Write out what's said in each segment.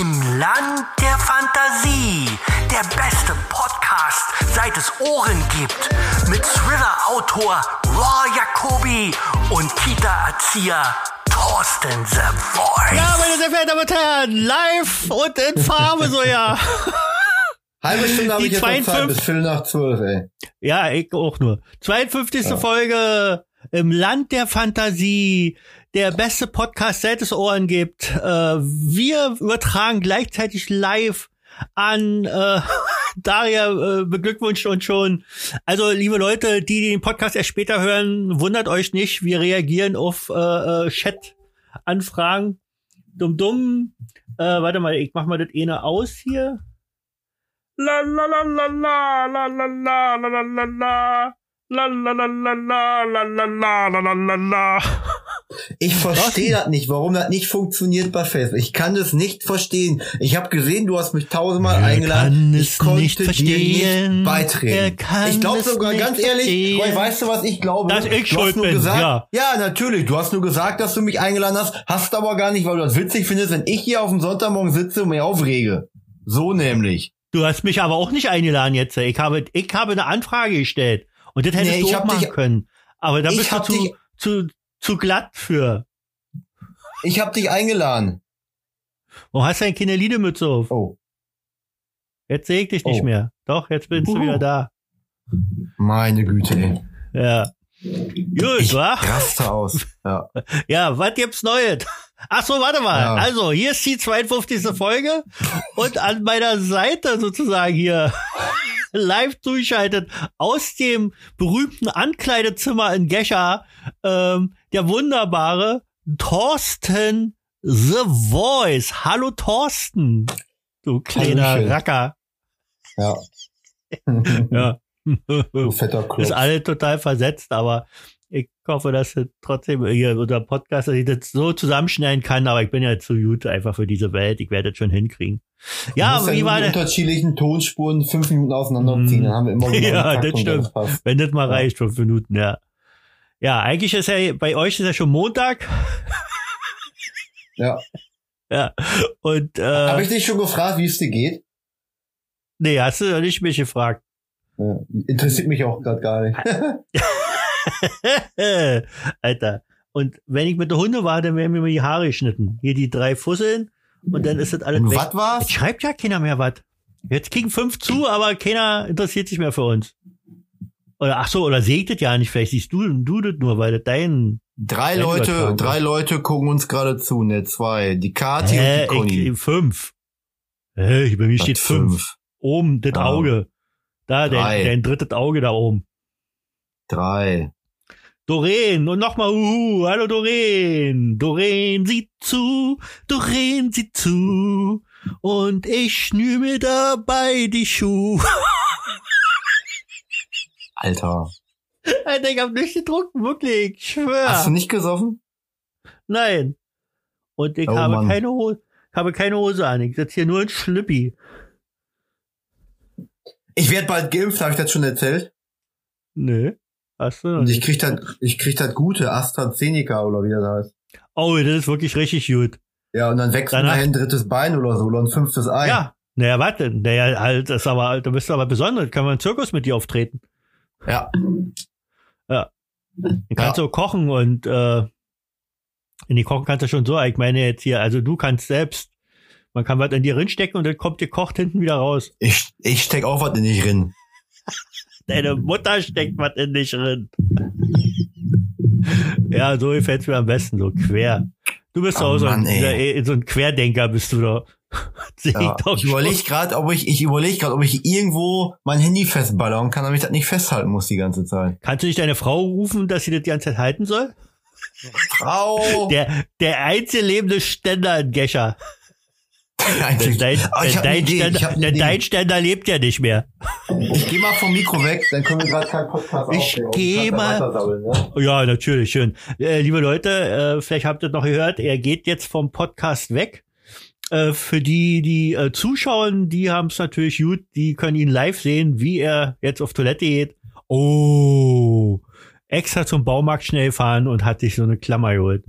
Im Land der Fantasie. Der beste Podcast, seit es Ohren gibt. Mit Thriller-Autor Raw Jacobi und Kita-Erzieher Thorsten The Voice. Ja, meine sehr verehrten Damen und Herren, live und in Farbe so ja. Halbe Stunde habe ich jetzt noch Zeit 52 bis Viertel nach zwölf, ey. Ja, ich auch nur. 52. Folge im Land der Fantasie. Der beste Podcast, seit es Ohren gibt. Äh, wir übertragen gleichzeitig live an äh, Daria äh, beglückwünscht uns schon. Also, liebe Leute, die den Podcast erst später hören, wundert euch nicht. Wir reagieren auf äh, äh, Chat-Anfragen. Dumm, dumm. Äh, warte mal, ich mach mal das eine aus hier. La la la la la la la la la la la la. La la la la la la la la la la la la. Ich verstehe das nicht, warum das nicht funktioniert bei Facebook. Ich kann das nicht verstehen. Ich habe gesehen, du hast mich tausendmal Wer eingeladen. kann ich es konnte nicht dir verstehen? nicht beitreten. Ich glaube sogar ganz ehrlich? Roy, weißt du, was ich glaube? Dass ich du schuld hast nur bin, gesagt, ja. natürlich. Du hast nur gesagt, dass du mich eingeladen hast, hast aber gar nicht, weil du das witzig findest, wenn ich hier auf dem Sonntagmorgen sitze und mich aufrege. So nämlich. Du hast mich aber auch nicht eingeladen jetzt. Ich habe, ich habe eine Anfrage gestellt. Und das hättest Nee, du ich auch hab machen dich- können. Aber da bist du hab zu, dich- zu, zu glatt für. Ich habe dich eingeladen. Warum hast du denn keine Liedemütze auf? Oh, Jetzt sehe ich dich nicht Oh. mehr. Doch, jetzt bist du Uhu. wieder da. meine Güte, ey. Ja. Gut, Ich wa? raste aus. Ja. Ja, was gibt's Neues? Ach so, warte mal. Ja. Also, hier ist die 52. Folge und an meiner Seite sozusagen hier live zugeschaltet aus dem berühmten Ankleidezimmer in Gescher ähm, der wunderbare Thorsten The Voice. Hallo Thorsten, du kleiner Hallöchen. Racker. Ja. Ja. du fetter Klopf. ist alle total versetzt, aber ich hoffe, dass es trotzdem hier unser Podcast, dass ich das so zusammenschneiden kann, aber ich bin ja zu gut einfach für diese Welt. Ich werde das schon hinkriegen. Ja, aber wie war denn, unterschiedlichen Tonspuren fünf Minuten auseinanderziehen, dann haben wir immer Ja, Takt das stimmt. passt. wenn das mal Ja. reicht, fünf Minuten, ja. Ja, eigentlich ist ja, bei euch ist ja schon Montag. Ja. Ja. Und, Habe äh, ich dich schon gefragt, wie es dir geht? nee, hast du nicht mich gefragt. Ja, interessiert mich auch gerade gar nicht. Alter. Und wenn ich mit der Hunde war, dann werden mir die Haare geschnitten. Hier die drei Fusseln und dann ist das alles Und weg. was war's? Jetzt schreibt ja keiner mehr was. Jetzt kriegen fünf zu, aber keiner interessiert sich mehr für uns. Oder ach so, oder das ja nicht. Vielleicht siehst du, du das nur, weil das dein. Drei Wenn Leute, drei. Leute gucken uns gerade zu, ne, zwei. Die Kati Hä, und die Conny. ich, fünf. Hä, bei mir steht fünf. Oben, das Ah. Auge. Da, dein, dein drittes Auge da oben. Drei. Doreen und nochmal Uhu. Hallo Doreen. Doreen sieht zu, Doreen sieht zu. Und ich schnür mir dabei die Schuhe. Alter. Alter, ich hab nicht getrunken, wirklich. Ich schwör. Hast du nicht gesoffen? Nein. Und ich Oh, habe Mann. keine Hose, habe keine Hose an. Ich sitze hier nur in Schlippi. Ich werde bald geimpft, habe ich das schon erzählt? Nö. Hast du Und ich krieg das, ich krieg das gute AstraZeneca oder wie das heißt. Oh, das ist wirklich richtig gut. Ja, und dann wächst Danach- nachher ein drittes Bein oder so oder ein fünftes Ei. Ja. Naja, warte. Naja, halt, das ist aber, da bist du aber besonders. Kann man im Zirkus mit dir auftreten. Ja. Du kannst so kochen und äh, in die Kochen kannst du schon so. Ich meine jetzt hier, also du kannst selbst, man kann was in dir reinstecken und dann kommt dir kocht hinten wieder raus. Ich, ich steck auch was in dich drin. Deine Mutter steckt was in dich drin. ja, so gefällt's mir am besten, so quer. Du bist Oh auch so ein, Mann, ey. dieser- so ein Querdenker, bist du doch. Ja, ich doch überlege gerade, ob ich, ich überlege gerade, ob ich irgendwo mein Handy festballern kann, damit ich das nicht festhalten muss die ganze Zeit. Kannst du nicht deine Frau rufen, dass sie das die ganze Zeit halten soll? Frau! Der, der einzige lebende Ständer in Gescher. Eigentlich- Ah, hab dein, eine Idee, Ständer, ich hab eine der Idee. dein Ständer lebt ja nicht mehr. Ich gehe mal vom Mikro weg, dann können wir gerade keinen Podcast Ich aufnehmen. geh kannst ja mal- ne? Ja, natürlich, schön. Äh, liebe Leute, äh, vielleicht habt ihr noch gehört, er geht jetzt vom Podcast weg. Äh, für die, die äh, zuschauen, die haben es natürlich gut, die können ihn live sehen, wie er jetzt auf Toilette geht. Oh, extra zum Baumarkt schnell fahren und hat sich so eine Klammer geholt.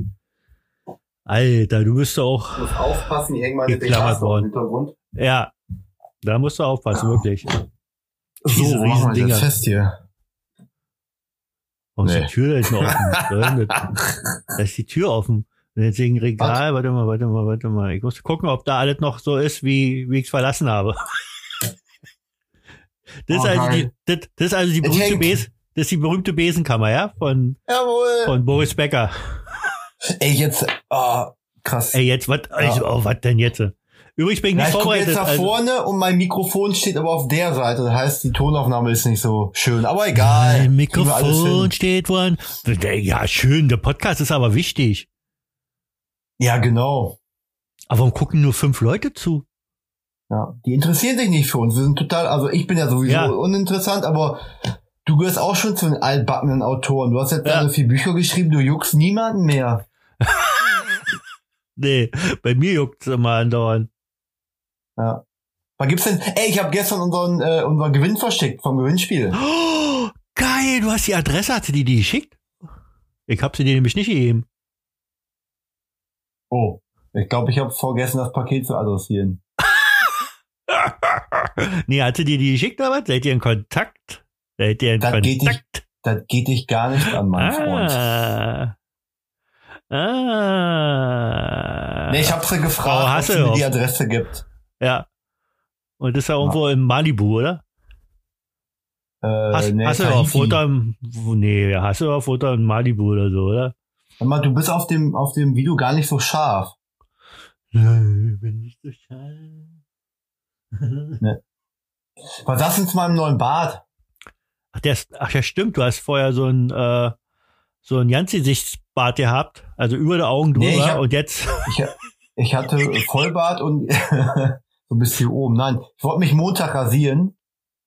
Alter, du bist doch auch, Ich muss aufpassen, hier hängen meine Geklammert worden. im Hintergrund. ja, da musst du aufpassen, wirklich. So, Diese machen wir das fest hier? Warum ist Nee. die Tür da jetzt noch offen? Da ist die Tür offen. Und jetzt ein Regal, warte mal, warte mal, warte mal. Ich muss gucken, ob da alles noch so ist, wie, wie ich es verlassen habe. Das ist, Oh, also die, das, das ist also die berühmte. Besen, das ist die berühmte Besenkammer, ja? Von, Jawohl. von Boris Becker. Ey, jetzt, ah, krass. Ey, jetzt, was, also, oh, was denn jetzt? Übrigens bin ich Ja, nicht ich gucke vorbereitet. jetzt nach Also, vorne und mein Mikrofon steht aber auf der Seite. Das heißt, die Tonaufnahme ist nicht so schön. Aber egal. mein Mikrofon steht woran. Ja, schön, der Podcast ist aber wichtig. Ja, genau. Aber warum gucken nur fünf Leute zu? Ja, die interessieren sich nicht für uns. Wir sind total, also ich bin ja sowieso Ja. uninteressant, aber du gehörst auch schon zu den altbackenen Autoren. Du hast jetzt Ja. deine vier Bücher geschrieben, du juckst niemanden mehr. Nee, bei mir juckt's immer andauernd. Ja. Was gibt's denn? Ey, ich habe gestern unseren, äh, unseren Gewinn versteckt vom Gewinnspiel. Oh, geil, du hast die Adresse, hat sie die, die geschickt? Ich hab sie dir nämlich nicht gegeben. Oh. Ich glaube, ich habe vergessen, das Paket zu adressieren. nee, hat sie dir die geschickt oder was? Seid ihr in Kontakt? Seid ihr in Das geht Kontakt? Das geht dich gar nicht an, mein Freund. Ah. Nee, ich habe sie gefragt, ob sie Hasselhoff. mir die Adresse gibt. Ja. Und das ist ja irgendwo in Malibu, oder? Äh, Hast, nee, Tahiti. Foto im, nee, hast du auch Foto in Malibu oder so, oder? Sag mal, du bist auf dem, auf dem Video gar nicht so scharf. Nein, bin nicht so scharf. Was hast du zu meinem neuen Bart? Ach, der ist, ach ja, stimmt, du hast vorher so ein, äh, so ein Ganzgesichtsbart gehabt, also über die Augen drüber Nee, hab- und jetzt, Ich, ich hatte Vollbart und so bis hier oben. Nein, ich wollte mich Montag rasieren,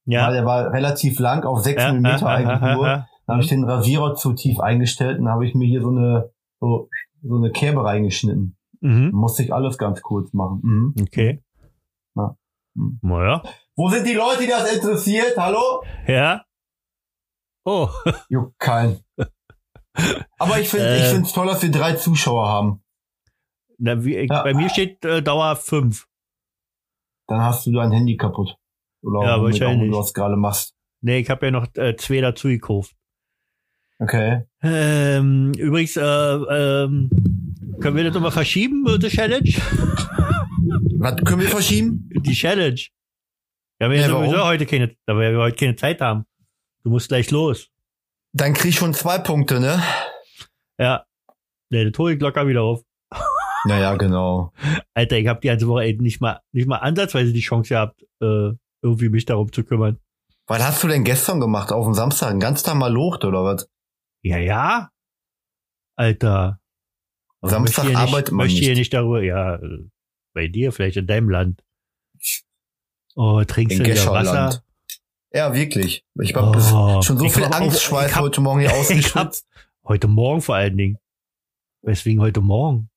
weil ja. der war relativ lang, auf sechs ja, Millimeter ja, eigentlich ja, nur. ja, Dann habe ich den Rasierer zu tief eingestellt und habe ich mir hier so eine, so, so eine Kerbe reingeschnitten. Mhm. Musste ich alles ganz kurz machen. Mhm. Okay. Ja. Mhm. Naja. Wo sind die Leute, die das interessiert? Hallo? Ja. Oh. Juckt kein. Aber ich finde, Äh. ich finde es toll, dass wir drei Zuschauer haben. Na, wie, Ja. Bei mir steht äh, Dauer 5. Dann hast du dein Handy kaputt. Oder Ja, womit auch wahrscheinlich. du das gerade machst. Nee, ich habe ja noch äh, zwei dazu gekauft. Okay. Ähm, übrigens, äh, ähm, können wir das nochmal verschieben, äh, die Challenge? Was können wir verschieben? Die Challenge. Wir haben ja, Ja, sowieso warum? heute keine, da wir heute keine Zeit haben. Du musst gleich los. Dann krieg ich schon zwei Punkte, ne? Ja. Nee, hole ich locker wieder auf. Naja, genau. Alter, ich habe die ganze Woche ey, nicht mal, nicht mal ansatzweise die Chance gehabt, äh, irgendwie mich darum zu kümmern. Was hast du denn gestern gemacht auf dem Samstag? Ein ganz Tag mal locht oder was? Ja, ja. Alter. Aber Samstag möchte hier arbeitet nicht, man möchte hier nicht. darüber, ja, äh, bei dir, vielleicht in deinem Land. Oh, trinkst In du wieder. Wasser? Ja, wirklich. Ich hab Oh, schon so viel Angstschweiß heute Morgen hier ausgeschwitzt. Heute Morgen vor allen Dingen. Weswegen heute Morgen?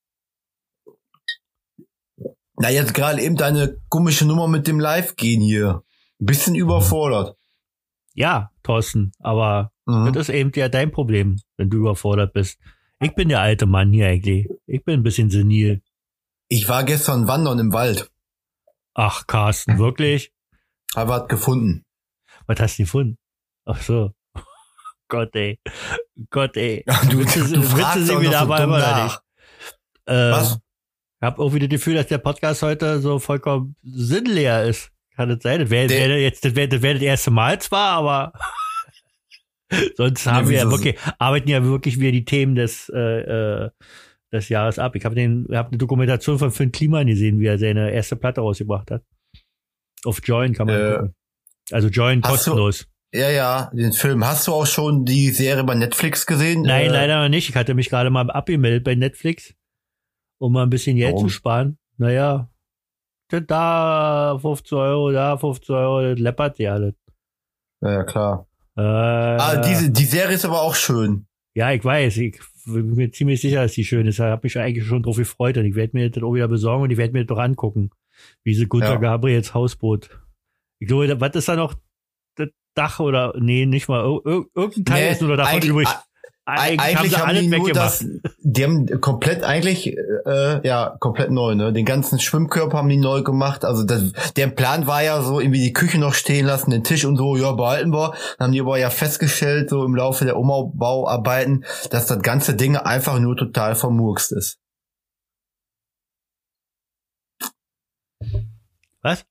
Na, jetzt gerade eben deine komische Nummer mit dem Live-Gehen hier. Ein bisschen überfordert. Ja, Thorsten, aber Mhm. das ist eben ja dein Problem, wenn du überfordert bist. Ich bin der alte Mann hier eigentlich. Ich bin ein bisschen senil. Ich war gestern wandern im Wald. Ach, Carsten, wirklich? Hab was gefunden. Was hast du gefunden? Ach so. Gott, ey. Gott, ey. Du, Witze, du fragst Witze sind auch wieder so aber immer nach. nicht. Äh, Was? Ich habe irgendwie das Gefühl, dass der Podcast heute so vollkommen sinnleer ist. Kann das sein? Das wäre wär jetzt das, wär, das, wär das erste Mal zwar, aber sonst haben wir ja wirklich, arbeiten ja wirklich wir die Themen des, äh, äh, des Jahres ab. Ich habe den, hab eine Dokumentation von Finn Kliman gesehen, wie er seine erste Platte rausgebracht hat. Auf Join kann man Äh, gucken. Also Join hast du- kostenlos. Ja, ja, den Film. Hast du auch schon die Serie bei Netflix gesehen? Nein, Äh, leider noch nicht. Ich hatte mich gerade mal abgemeldet bei Netflix, um mal ein bisschen Geld Warum? zu sparen. Naja, da- da 15 Euro, da 15 Euro, das läppert ja alles. Ja, ja, klar. Äh, Ah, diese, die Serie ist aber auch schön. Ja, ich weiß. Ich bin mir ziemlich sicher, dass die schön ist. Ich habe mich eigentlich schon drauf gefreut und ich werde mir das auch wieder besorgen und ich werde mir das doch angucken. Wie sie Gunter Ja. Gabriels Hausboot. Ich glaube, was ist da noch? Das Dach oder, nee, nicht mal. Ir ir irgendein Teil Nee, ist nur davon eigentlich- übrig. Eigentlich, Eigentlich haben haben die nur das, die haben komplett eigentlich, äh, ja, komplett neu, ne? Den ganzen Schwimmkörper haben die neu gemacht. Also das, der Plan war ja so, irgendwie die Küche noch stehen lassen, den Tisch und so, ja, behalten wir. Dann haben die aber ja festgestellt, so im Laufe der Umbauarbeiten, dass das ganze Ding einfach nur total vermurkst ist. Was?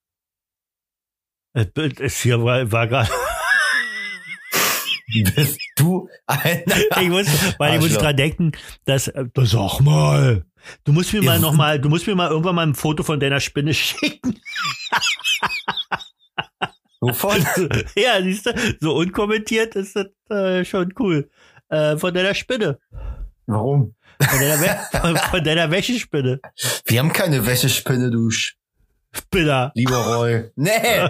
Das Bild ist hier, war, war gerade. Bist du ein ich muss, weil ich muss dran denken, dass, äh, sag mal, du musst mir mal Ja. noch mal, du musst mir mal irgendwann mal ein Foto von deiner Spinne schicken. Wovon? ja, siehst du, so unkommentiert ist das äh, schon cool. Äh, von deiner Spinne. Warum? Von deiner, We von, von deiner Wäschespinne. Wir haben keine Wäschespinne, du Sch- Spinner. lieber Roy. Nee.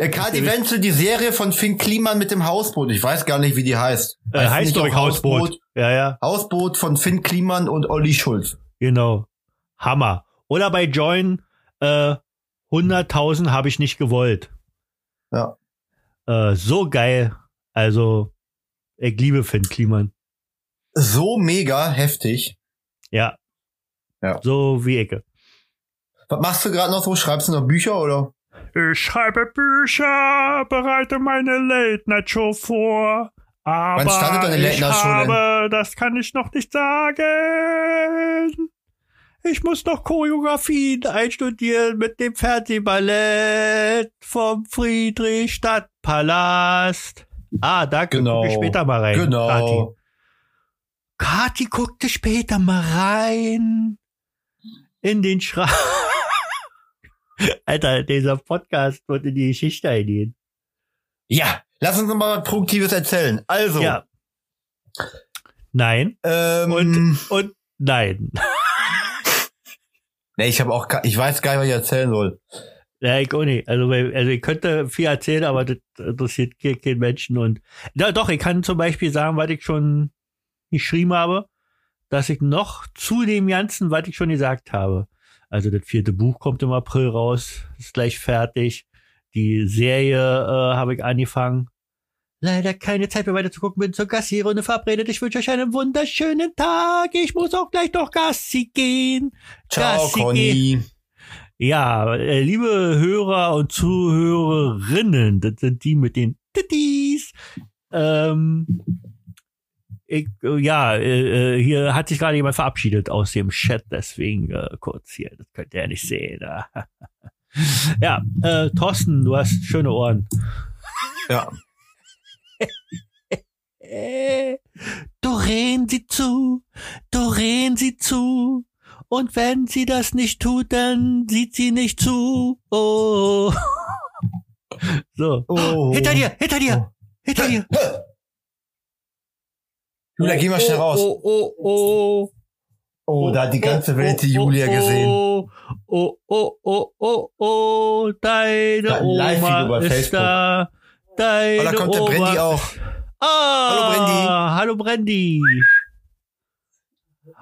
Äh, Kati Wenzel, die Serie von Finn Kliman mit dem Hausboot. Ich weiß gar nicht, wie die heißt. Äh, Heißt doch auch Hausboot. Ja, ja, Hausboot von Finn Kliman und Olli Schulz. genau. Hammer. Oder bei Join, äh, 100.000 habe ich nicht gewollt. Ja. Äh, so geil. Also, ich liebe Finn Kliman. So mega heftig. Ja. Ja. So wie Ecke. Was machst du gerade noch so? Schreibst du noch Bücher oder? Ich schreibe Bücher, bereite meine Late-Night-Show vor. Aber Wann startet deine ich Late-Night-Show denn? habe, das kann ich noch nicht sagen. Ich muss noch Choreografien einstudieren mit dem Fernsehballett vom Friedrichstadtpalast. Ah, da Genau. gucke ich später mal rein. Kati. Genau. Kati guckte später mal rein in den Schrank. Alter, dieser Podcast wird in die Geschichte eingehen. Ja, lass uns mal was Produktives erzählen. Also, Ja. Nein ähm, und und nein. nee, ich habe auch, ich weiß gar nicht, was ich erzählen soll. Ja, ich auch nicht. Also, also ich könnte viel erzählen, aber das interessiert ke- keinen Menschen. Und ja, doch, ich kann zum Beispiel sagen, was ich schon geschrieben habe, dass ich noch zu dem Ganzen, was ich schon gesagt habe. Also das vierte Buch kommt im April raus, ist gleich fertig. Die Serie äh, habe ich angefangen. Leider keine Zeit mehr weiter zu gucken, bin zur Gassi-Runde verabredet. Ich wünsche euch einen wunderschönen Tag. Ich muss auch gleich noch Gassi gehen. Ciao, Gassi Conny. ja, äh, liebe Hörer und Zuhörerinnen, das sind die mit den Titties. Ähm, ich, äh, ja, äh, äh, hier hat sich gerade jemand verabschiedet aus dem Chat, deswegen äh, kurz hier, das könnt ihr ja nicht sehen. ah. ja, äh, Thorsten, du hast schöne Ohren. Ja. Doreen sie zu, Doreen sie zu. Und wenn sie das nicht tut, dann sieht sie nicht zu. Oh. So. Oh. Hinter dir, hinter dir, Oh. hinter dir. Julia, geh mal schnell raus. Oh, oh, oh. Oh, da hat die ganze Welt die oh, Julia oh, gesehen. Oh, oh, oh, oh, oh, oh, deine Oma ist da. Deine Oh, da kommt der. Brandy auch. Ah, Hallo, Brandy. Hallo Brandy.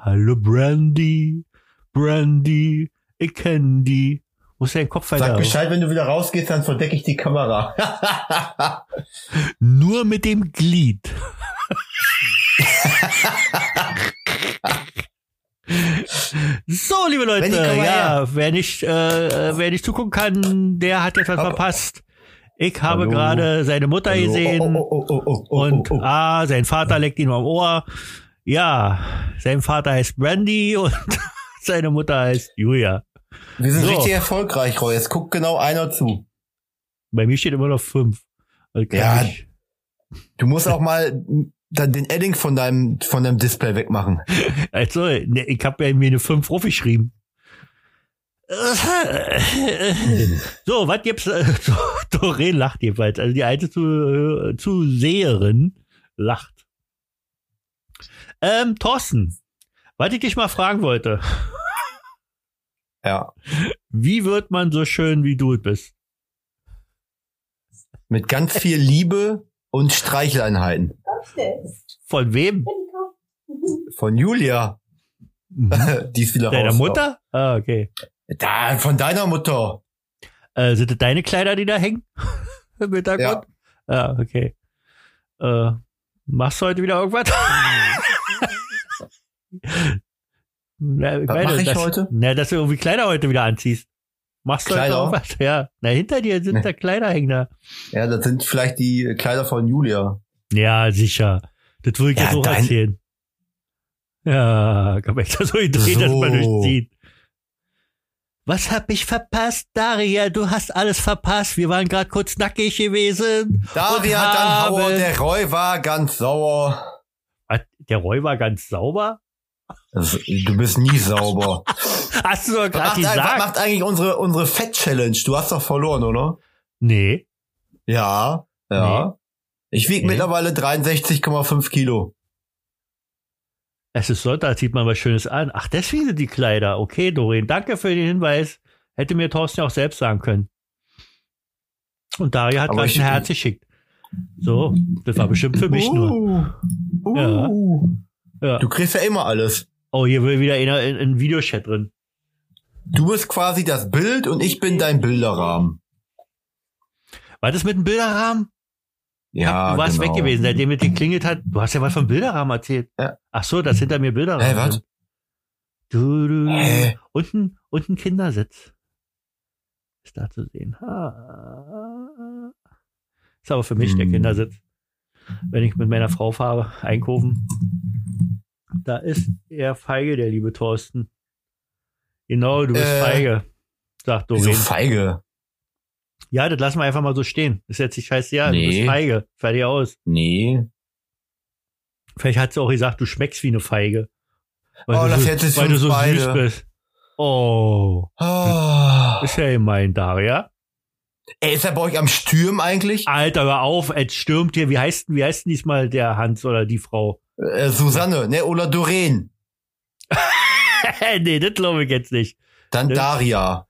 Hallo Brandy. Brandy. Ich kenn die. Wo ist dein Kopf Sag weiter? Bescheid, wenn du wieder rausgehst, dann verdecke ich die Kamera. Nur mit dem Glied. so, liebe Leute, ja, wer nicht, äh, äh, wer nicht zugucken kann, der hat jetzt was Hopp. verpasst. Ich habe Hallo. gerade seine Mutter Hallo. gesehen. Oh, oh, oh, oh, oh, Und oh, oh. ah, sein Vater leckt ihm am Ohr. Ja, sein Vater heißt Brandy und seine Mutter heißt Julia. Wir sind so. richtig erfolgreich, Roy. Jetzt guckt genau einer zu. Bei mir steht immer noch fünf. Also Ja. ich- Du musst auch mal dann den Edding von deinem, von deinem Display wegmachen. Also, ne, ich habe ja mir eine fünf aufgeschrieben. So, was gibt's? äh, Doreen lacht jedenfalls. Also die alte Zu Zuseherin lacht. Ähm, Thorsten, was ich dich mal fragen wollte. Ja. Wie wird man so schön, wie du bist? Mit ganz viel Liebe und Streicheleinheiten. Von wem? Von Julia. Die ist wieder Deiner raus. Mutter? Ah, okay. Da, von deiner Mutter. Äh, sind das deine Kleider, die da hängen? Im Hintergrund? Ah, okay. Äh, Machst du heute wieder irgendwas? Na, Was meine, mach ich dass, heute? Na, dass du irgendwie Kleider heute wieder anziehst. Machst du Kleider? heute irgendwas? Ja. Na, hinter dir sind Nee. da Kleiderhänger. Ja, das sind vielleicht die Kleider von Julia. Ja, sicher. Das will ich Ja, jetzt auch erzählen. Ja, kann man echt so gedreht, dass man So. durchzieht. Was hab ich verpasst, Daria? Du hast alles verpasst. Wir waren gerade kurz nackig gewesen. Daria, dann Hauer, der Roy war ganz sauer. Was? Der Roy war ganz sauber. Du bist nie sauber. Hast du doch gerade macht, was gesagt? macht eigentlich unsere, unsere Fett-Challenge? Du hast doch verloren, oder? Nee. Ja, ja. Ich wiege Nee. mittlerweile 63,5 Kilo. Es ist Sonntag, zieht man was Schönes an. Ach, deswegen sind die Kleider. Okay, Doreen, danke für den Hinweis. Hätte mir Thorsten ja auch selbst sagen können. Und Daria hat gleich ich- ein Herz geschickt. So, das war bestimmt für mich nur. Uh, Ja. Ja. Du kriegst ja immer alles. Oh, hier will wieder einer in, in Videochat drin. Du bist quasi das Bild und ich bin dein Bilderrahmen. War das mit dem Bilderrahmen? Ja, du warst genau. weg gewesen, seitdem es geklingelt hat. Du hast ja was vom Bilderrahmen erzählt. Ja. Ach so, dass hinter mir Bilderrahmen Hä, was? Du, du, Hä? und, ein, und ein Kindersitz. Ist da zu sehen. Ha. Ist aber für mich der Hm. Kindersitz. Wenn ich mit meiner Frau fahre, einkaufen. Da ist er feige, der liebe Thorsten. Genau, du bist Äh, feige. Sagt Wieso Doreen. feige? Ja, das lassen wir einfach mal so stehen. Das ist jetzt nicht scheiße, ja, du Nee. bist feige. Fertig aus. Nee. Vielleicht hat sie auch gesagt, du schmeckst wie eine Feige. Weil Oh, du das so, jetzt ist weil du so beide. süß bist. Oh, Ah. ist ja gemein, Daria. Ey, ist er bei euch am Stürm eigentlich? Alter, hör auf, es stürmt hier. Wie heißt, wie heißt denn diesmal der Hans oder die Frau? Äh, Susanne, ne? Oder Doreen. nee, das glaube ich jetzt nicht. Dann Ne? Daria.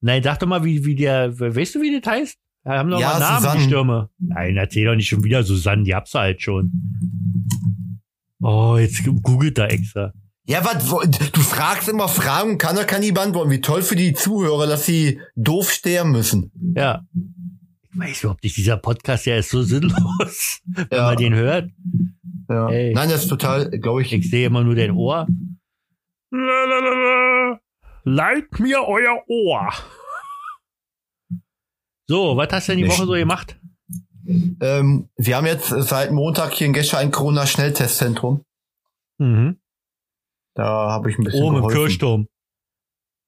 Nein, sag doch mal, wie, wie der, weißt du, wie das heißt? Wir haben doch Ja, mal Namen, Susanne. die Stürme. Nein, erzähl doch nicht schon wieder Susanne, die hab's halt schon. Oh, jetzt googelt da extra. Ja, was, du fragst immer Fragen und keiner kann die beantworten. Wie toll für die Zuhörer, dass sie doof sterben müssen. Ja. Ich weiß überhaupt nicht, dieser Podcast, der ist so sinnlos, wenn Ja. man den hört. Ja. Ey. Nein, das ist total, glaube ich, Ich sehe immer nur dein Ohr. Leiht mir euer Ohr. So, was hast du denn die Nicht. Woche so gemacht? ähm, wir haben jetzt seit Montag hier in Gescher ein Corona-Schnelltestzentrum. Mhm. Da habe ich ein bisschen Oben im geholfen. Kirchturm.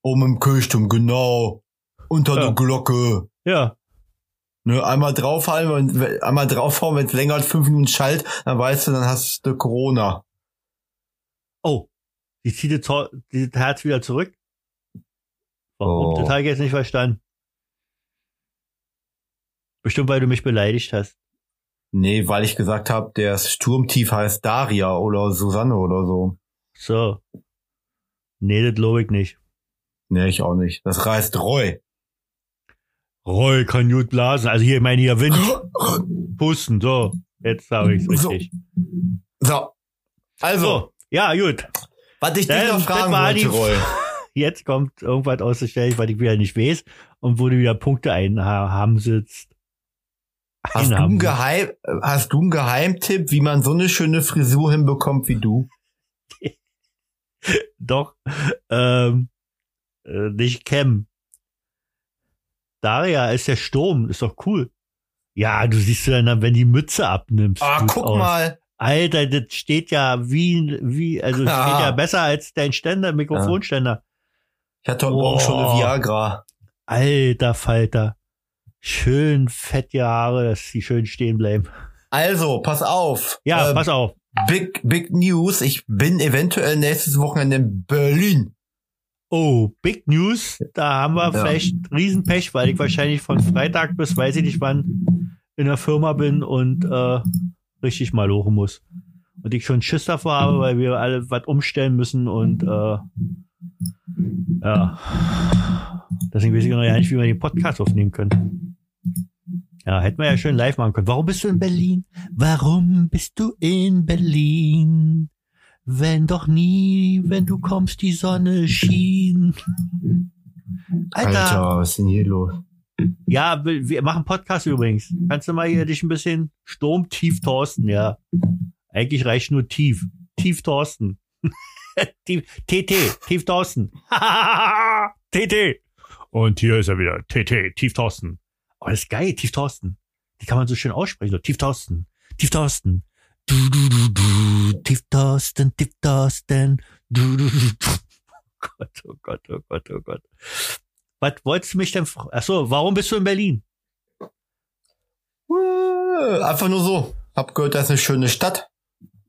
Oben im Kirchturm, genau. Unter Ja. der Glocke. Ja. Ne, einmal draufhauen, wenn, einmal draufhauen, wenn es länger als fünf Minuten schallt, dann weißt du, dann hast du Corona. Oh, die zieht das Herz wieder zurück. Warum? Oh. Das habe ich jetzt nicht verstanden. Bestimmt, weil du mich beleidigt hast. Nee, weil ich gesagt habe, der Sturmtief heißt Daria oder Susanne oder so. So. Nee, das glaube ich nicht. Nee, ich auch nicht. Das reißt Roy. Roy kann gut blasen. Also hier, ich meine hier Wind, pusten. So, jetzt habe ich es So. richtig. So. Also, So, ja, gut. was ich dich noch fragen wollte, Roy. Jetzt kommt irgendwas auszustellen, was ich wieder nicht weiß und wo du wieder Punkte einhaben sitzt. Hast du, einen Geheim, hast du einen Geheimtipp, wie man so eine schöne Frisur hinbekommt wie du? Doch, ähm, äh, nicht Cam. Daria ist der Sturm, ist doch cool. Ja, du siehst ja dann, wenn die Mütze abnimmst. Ah, guck aus. mal. Alter, das steht ja wie, wie, also es steht Ah. ja besser als dein Ständer, Mikrofonständer. Ich hatte heute Morgen schon eine Oh. Viagra. Alter Falter. Schön fette Haare, dass die schön stehen bleiben. Also, pass auf. Ja, Ähm, pass auf. Big, big News. Ich bin eventuell nächstes Wochenende in Berlin. Oh, Big News. Da haben wir Ja. vielleicht Riesenpech, weil ich wahrscheinlich von Freitag bis weiß ich nicht wann in der Firma bin und äh, richtig mal lochen muss. Und ich schon Schiss davor habe, weil wir alle was umstellen müssen und äh, ja. Deswegen weiß ich noch ja nicht, wie wir den Podcast aufnehmen können. Ja, hätten wir ja schön live machen können. Warum bist du in Berlin? Warum bist du in Berlin? Wenn doch nie, wenn du kommst, die Sonne schien. Alter. Alter, was ist denn hier los? Ja, wir machen Podcast übrigens. Kannst du mal hier dich ein bisschen Sturmtief Thorsten, ja. Eigentlich reicht nur tief. Tief Thorsten. tief, TT, Tief Thorsten. TT. Und hier ist er wieder. TT, Tief Thorsten. Oh, das ist geil, Tief Thorsten. Die kann man so schön aussprechen. So, Tief Thorsten. Tief Thorsten. Du, du, du, du. Tief Thorsten, Tief Thorsten. Du, du, du, du. Oh Gott, oh Gott, oh Gott, oh Gott. Was wolltest du mich denn fragen? Achso, warum bist du in Berlin? Äh, Einfach nur so. Hab gehört, das ist eine schöne Stadt.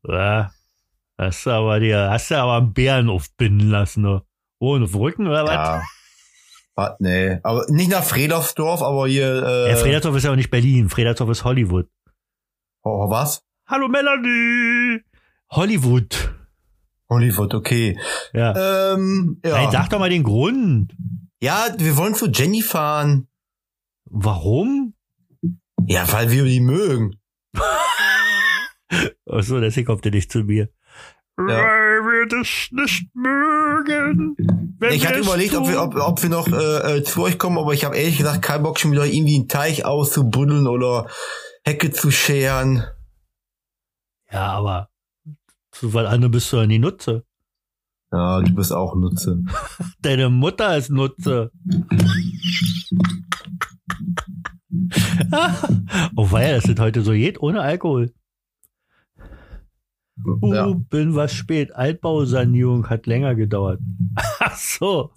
Ja, hast du aber dir, hast du aber einen Bären aufbinden lassen, ne? Ohne Rücken oder was? Ja. Was? Nee. Aber nicht nach Fredorfsdorf, aber hier. Äh, Ja, Fredersdorf ist ja auch nicht Berlin. Fredersdorf ist Hollywood. oh, was? Hallo Melanie! Hollywood. Hollywood, okay. Ja. Ähm, ja. Nein, sag doch mal den Grund. ja, wir wollen zu Jenny fahren. Warum? Ja, weil wir die mögen. Achso, deswegen kommt er nicht zu mir. Weil wir das nicht mögen. Wenn Ich hatte überlegt, ob wir, ob, ob wir noch äh, äh, zu euch kommen, aber ich habe ehrlich gesagt keinen Bock, schon wieder irgendwie einen Teich auszubuddeln oder Hecke zu scheren. Ja, aber weil andere bist du ja nie Nutze. Ja, du bist auch Nutze. Deine Mutter ist Nutze. oh weia, das sind heute so jed ohne Alkohol. Uh, Ja. bin was spät. Altbausanierung hat länger gedauert. Ach so.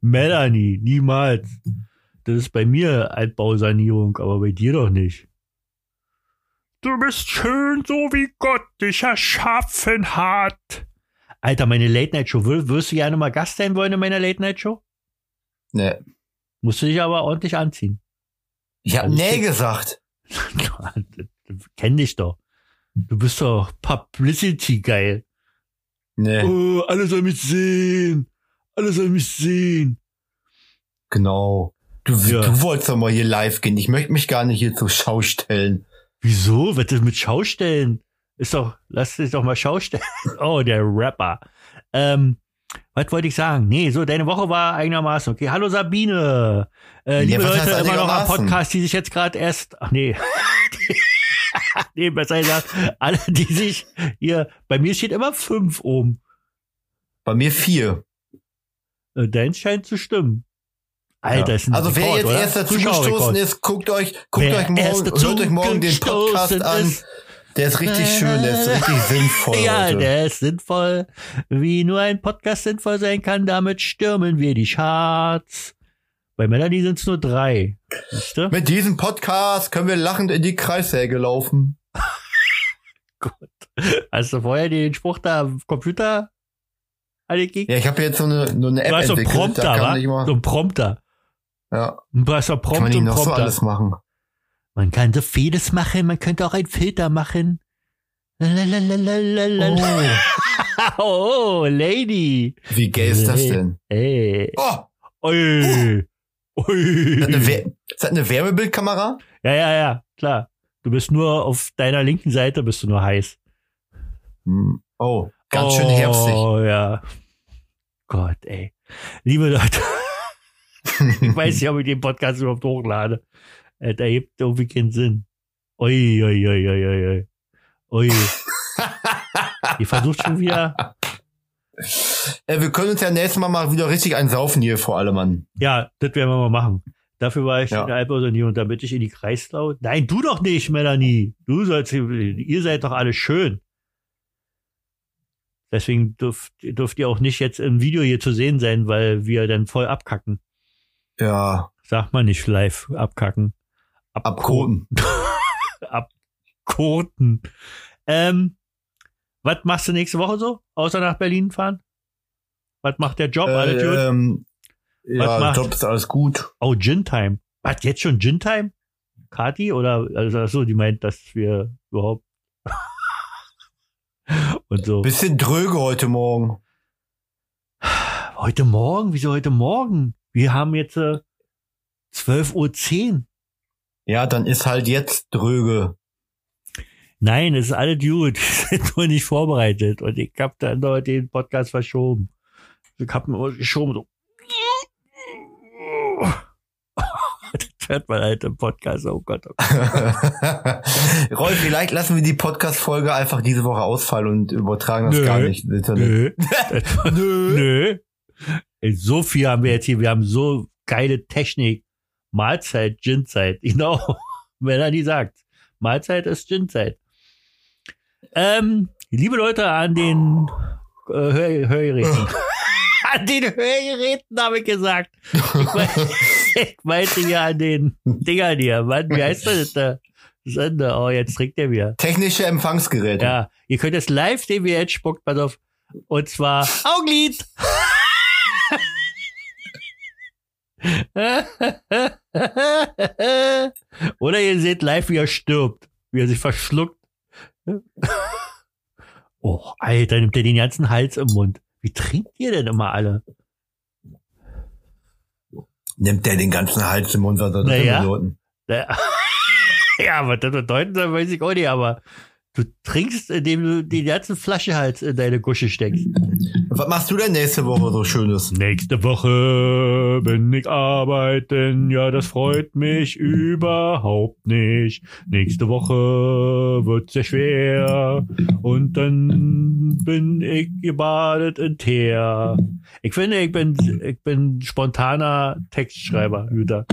Melanie, niemals. Das ist bei mir Altbausanierung, aber bei dir doch nicht. Du bist schön, so wie Gott dich erschaffen hat. Alter, meine Late-Night-Show. Würdest du gerne mal Gast sein wollen in meiner Late-Night-Show? Nee. Musst du dich aber ordentlich anziehen. Ich habe Alles nee gut. gesagt. Kenn dich doch. Du bist doch Publicity geil. Nee, Oh, alle sollen mich sehen. Alle sollen mich sehen. genau. Du, Ja. du wolltest doch mal hier live gehen. Ich möchte mich gar nicht hier zur Schau stellen. Wieso? Was ist mit Schaustellen? Ist doch, lass dich doch mal Schaustellen. Oh, der Rapper. Ähm, was wollte ich sagen? Nee, so, deine Woche war einigermaßen okay. Hallo Sabine. Äh, liebe was heißt Leute, immer noch am? Podcast, die sich jetzt gerade erst, ach nee. nee, besser gesagt, alle, die sich hier, bei mir steht immer fünf oben. Bei mir vier. Äh, Dein scheint zu stimmen. Alter, ist ein Also wer Rekord, jetzt oder? erst dazu Zuschauerrekord. gestoßen ist, guckt euch, guckt Wer euch morgen, hört euch morgen den Podcast an. Der ist richtig schön, der ist richtig sinnvoll. Ja, heute. der ist sinnvoll, wie nur ein Podcast sinnvoll sein kann. Damit stürmen wir die Charts. Bei Melanie sind es nur drei. Siehst du? Mit diesem Podcast können wir lachend in die Kreissäge laufen. Hast du vorher den Spruch da am Computer angekickt? Ja, ich habe jetzt so eine, nur eine App du hast so einen entwickelt. Prompter, da kann wa? So ein Prompter. Ja, Du hast so kann Prompt man noch so Prompter. alles machen. man kann so vieles machen, man könnte auch einen Filter machen. Lalalalalalala. Oh, Lady. Wie gay ist das denn? Ey. Oh, Ui. ist das eine, Ui. Wer- ist das eine Wärmebildkamera? Ja, ja, ja, klar. Du bist nur auf deiner linken Seite bist du nur heiß. Hm. Oh, ganz schön oh, herbstig. Oh, ja. Gott, ey. Liebe Leute, ich weiß nicht, ob ich den Podcast überhaupt hochlade. Äh, Der ergibt irgendwie keinen Sinn. Ui, ui, ui, ui, ui, ui. Ihr versucht schon wieder. äh, wir können uns ja nächstes Mal mal wieder richtig einsaufen hier vor allem an. Ja, das werden wir mal machen. Dafür war ich Ja. in der Alpausonie und damit ich in die Kreislau. Nein, du doch nicht, Melanie. Du sollst, ihr seid doch alle schön. Deswegen dürft, dürft ihr auch nicht jetzt im Video hier zu sehen sein, weil wir dann voll abkacken. Ja, Sagt man nicht live abkacken. abkoten. Abkoten. Ähm, was machst du nächste Woche so? Außer nach Berlin fahren? Was macht der Job? Alles gut? Äh, ähm, ja, macht- Job ist alles gut. Oh, Gin Time. Was, jetzt schon Gin Time? Kati? Oder, also, so, die meint, dass wir überhaupt. Und so. Bisschen dröge heute Morgen. Heute Morgen? Wieso heute Morgen? Wir haben jetzt äh, 12.10 Uhr. Ja, dann ist halt jetzt dröge. Nein, es ist alles gut. Wir sind nur nicht vorbereitet. Und ich hab dann dort den Podcast verschoben. Ich hab ihn immer geschoben. So. Das hört man halt im Podcast. Oh Gott. Oh Gott. Rolf, vielleicht lassen wir die Podcast-Folge einfach diese Woche ausfallen und übertragen das Nö. gar nicht. Internet. Nö. Nö. So viel haben wir jetzt hier. Wir haben so geile Technik. Mahlzeit, Ginzeit. Genau. Wenn er die sagt. Mahlzeit ist Ginzeit. Ähm, liebe Leute an den äh, Hör Hörgeräten. an den Hörgeräten habe ich gesagt. Ich, mein, ich meinte ja an den Dingern hier. Mann, wie heißt das da? Sender. Oh, jetzt trinkt er wieder. Technische Empfangsgeräte. Ja, ihr könnt es live sehen, wie er jetzt spuckt, pass auf. Und zwar Augenlid. Oder ihr seht live, wie er stirbt, wie er sich verschluckt. Oh, Alter, nimmt er den ganzen Hals im Mund. Wie trinkt ihr denn immer alle? Nimmt der den ganzen Hals im Mund, was soll das Naja. bedeuten? Ja, was das bedeuten soll, weiß ich auch nicht, aber du trinkst, indem du die ganze Flasche halt in deine Gusche steckst. Was machst du denn nächste Woche so Schönes? Nächste Woche bin ich arbeiten, ja, das freut mich überhaupt nicht. Nächste Woche wird sehr schwer und dann bin ich gebadet in Teer. Ich finde, ich bin, ich bin spontaner Textschreiber, Jüter.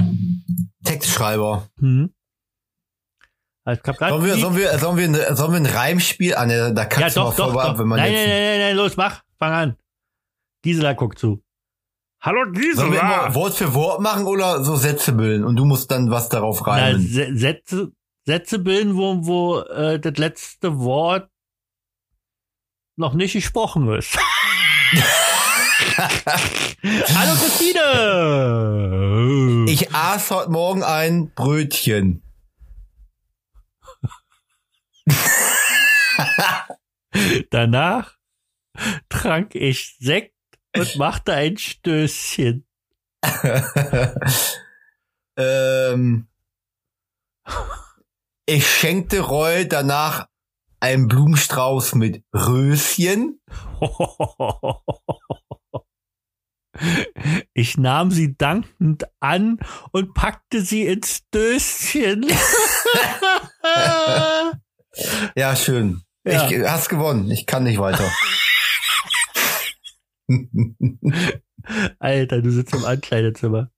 Textschreiber. Hm? Also Ich hab grad Sollen wir, sollen wir, sollen wir, ein- sollen wir ein Reimspiel? Ah, ne, da ja, kannst du mal doch, doch, vorbei doch. ab, wenn man nein, jetzt. nein, nein, nein, nein, los, mach, fang an. Gisela guckt zu. Hallo Sollen wir Gisela! immer Wort für Wort machen oder so Sätze bilden und du musst dann was darauf Na, reimen? Se- Sätze, Sätze bilden, wo, wo äh, das letzte Wort noch nicht gesprochen ist. Hallo Christine! Ich aß heute Morgen ein Brötchen. Danach trank ich Sekt und machte ein Stößchen. ähm, ich schenkte Roy danach einen Blumenstrauß mit Röschen. Ich nahm sie dankend an und packte sie ins Döschen. Ja, schön. Ja. Ich hast gewonnen. Ich kann nicht weiter. Alter, du sitzt im Ankleidezimmer.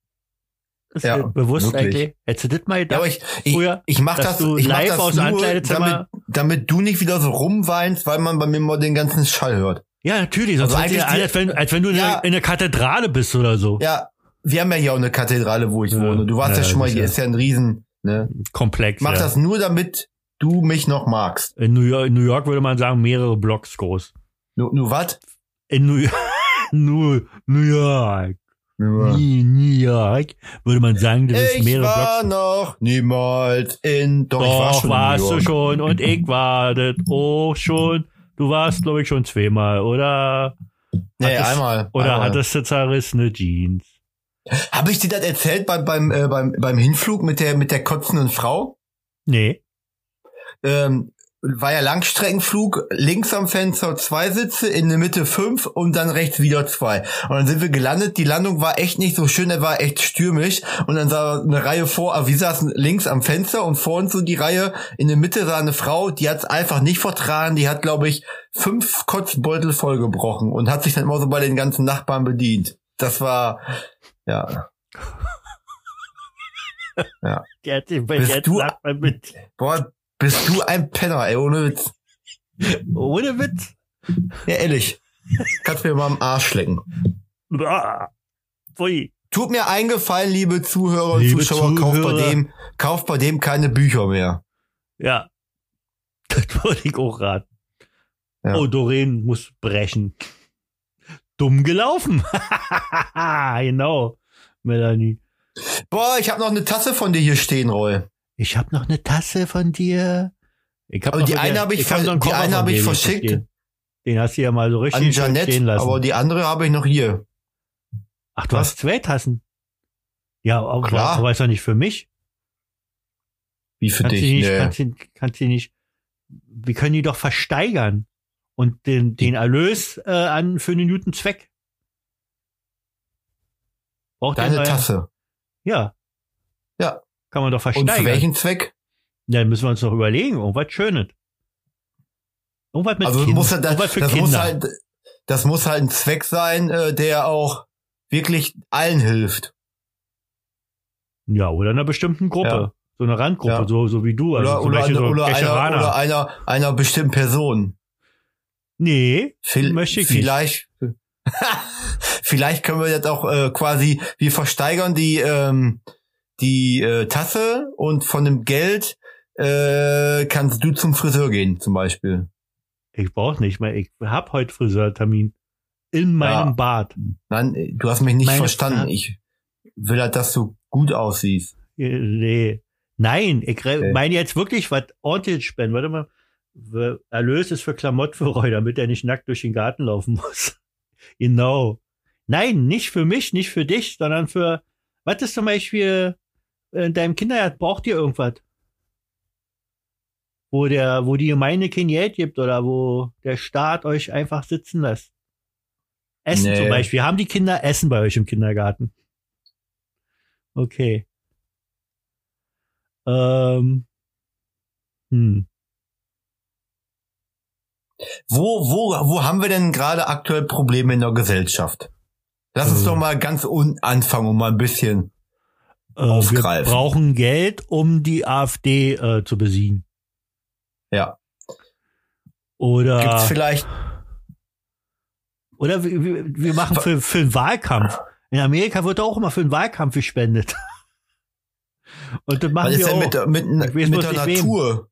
Ist Ja, dir bewusst wirklich. eigentlich? Hättest du das mal Ja, gedacht? aber ich, ich, Früher, ich mach das, ich mach das aus dem nur, Ankleidezimmer- damit, damit du nicht wieder so rumweinst, weil man bei mir mal den ganzen Schall hört. ja, natürlich. Sonst Also eigentlich die- als wenn, als wenn du in, Ja. in einer Kathedrale bist oder so. Ja, wir haben ja hier auch eine Kathedrale, wo ich Ja. wohne. Du warst ja, Ja, schon mal, hier ist ja ein Riesen, ne? Komplex. Mach ja. das nur, damit du mich noch magst. In New, York, in New York würde man sagen, mehrere Blocks groß. Nu, nu wat? In New, New, New York. New, York würde man sagen, das ist Ich mehrere war Blocks. noch niemals in, doch, ich war Doch, schon warst du York. schon und ich war das auch schon. Du warst, glaube ich, schon zweimal, oder? Nee, Hattest- einmal. Oder einmal. hattest du zerrissene Jeans? Habe ich dir das erzählt beim, beim, äh, beim, beim Hinflug mit der, mit der kotzenden Frau? Nee. Ähm, war ja Langstreckenflug, links am Fenster zwei Sitze, in der Mitte fünf und dann rechts wieder zwei. Und dann sind wir gelandet. Die Landung war echt nicht so schön, er war echt stürmisch. Und dann sah eine Reihe vor, aber wir saßen links am Fenster und vor uns so die Reihe. In der Mitte sah eine Frau, die hat es einfach nicht vertragen. Die hat, glaube ich, fünf Kotzbeutel vollgebrochen und hat sich dann immer so bei den ganzen Nachbarn bedient. Das war, ja. Der hat sich bei Bist du- man mit. Boah, bist du ein Penner, ey, ohne Witz. Ohne Witz. Ja, ehrlich. Kannst mir mal am Arsch lecken. Pfui. Tut mir eingefallen, liebe Zuhörer und Liebe Zuschauer, kauft bei Zuhörer. dem, kauft bei dem keine Bücher mehr. Ja. Das wollte ich auch raten. Ja. Oh, Doreen muss brechen. Dumm gelaufen. genau. Melanie. Boah, ich habe noch eine Tasse von dir hier stehen, Roy. Ich habe noch eine Tasse von dir. Ich hab Aber die eine der- hab ich hab die eine hab ich verschickt. Den hast du ja mal so richtig An schön Janette, stehen lassen. aber die andere habe ich noch hier. Ach, du Was? hast zwei Tassen. Ja, aber, Klar. aber ist doch nicht für mich. Wie für Kannst dich? du nicht, Nee. kannst du, kannst du nicht. Wir können die doch versteigern und den, den Erlös äh, an für einen guten Zweck. Braucht Deine Tasse. Ja. Kann man doch Und versteigern. für welchen Zweck? Dann müssen wir uns doch überlegen, irgendwas Schönes. Irgendwas mit Also Kind. muss halt, das, irgendwas für das Kinder. muss halt, das muss halt ein Zweck sein, äh, der auch wirklich allen hilft. ja, oder einer bestimmten Gruppe. Ja. So eine Randgruppe, Ja. so, so wie du. Also Oder, zum oder, Beispiel so oder, einer, oder einer, einer bestimmten Person. Nee, Vil- Möchte ich nicht. vielleicht, vielleicht können wir jetzt auch äh, quasi, wir versteigern die ähm, die äh, Tasse und von dem Geld äh, kannst du zum Friseur gehen, zum Beispiel. ich brauch nicht mehr. Ich hab heute Friseurtermin. In meinem Ja. Bad. Nein, du hast mich nicht Meine verstanden. Ich will halt, dass du gut aussiehst. Äh, Nee. Nein, ich Okay. meine jetzt wirklich was ordentlich spenden. Warte mal. Erlös ist für Klamotten für Roy, damit er nicht nackt durch den Garten laufen muss. genau. Nein, nicht für mich, nicht für dich, sondern für, was ist zum Beispiel in deinem Kindergarten, braucht ihr irgendwas? Wo der, wo die Gemeinde kein Geld gibt oder wo der Staat euch einfach sitzen lässt. Essen Nee. zum Beispiel. Haben die Kinder Essen bei euch im Kindergarten? Okay. Ähm. Hm. Wo, wo, wo haben wir denn gerade aktuell Probleme in der Gesellschaft? Lass uns Äh. doch mal ganz unten anfangen und mal ein bisschen. Äh, wir brauchen Geld, um die AfD äh, zu besiegen. Ja. Oder, Gibt's vielleicht oder wir, wir- machen für, für einen Wahlkampf. In Amerika wird auch immer für einen Wahlkampf gespendet. Und das machen Was ist wir denn auch. mit, der- mit, weiß mit bloß der nicht wem. Natur?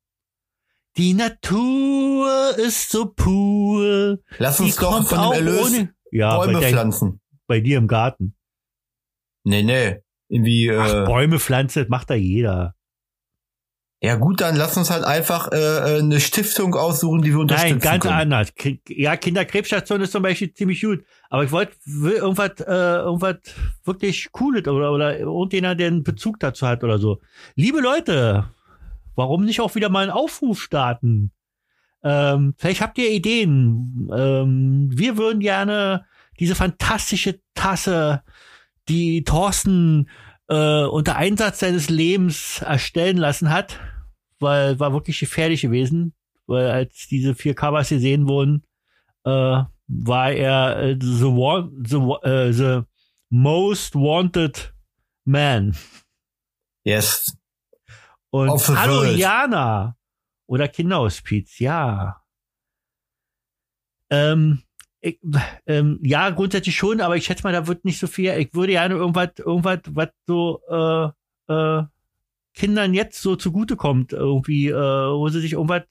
Die Natur ist so pur. Lass Die uns doch kommt von dem Erlös ohne. Ja, bei, Bäume dein, pflanzen. bei dir im Garten. Nee, nee. Irgendwie, Ach, äh, Bäume pflanzen, macht da jeder. ja gut, dann lass uns halt einfach äh, äh, eine Stiftung aussuchen, die wir unterstützen Nein, ganz können. anders. Ja, Kinderkrebsstation ist zum Beispiel ziemlich gut. Aber ich wollte irgendwas, äh, irgendwas wirklich Cooles oder, oder irgendjemand, der einen Bezug dazu hat oder so. Liebe Leute, warum nicht auch wieder mal einen Aufruf starten? Ähm, vielleicht habt ihr Ideen. Ähm, wir würden gerne diese fantastische Tasse, die Thorsten äh, unter Einsatz seines Lebens erstellen lassen hat, weil war wirklich gefährlich gewesen, weil als diese vier Covers gesehen wurden, äh, war er äh, the, one, the, äh, the most wanted man. Yes. Und hallo world. Jana oder Kinderhospiz, ja. Ähm, ich, ähm, ja, grundsätzlich schon, aber ich schätze mal, da wird nicht so viel. Ich würde gerne irgendwas, irgendwas, was so äh, äh, Kindern jetzt so zugutekommt, irgendwie, äh, wo sie sich irgendwas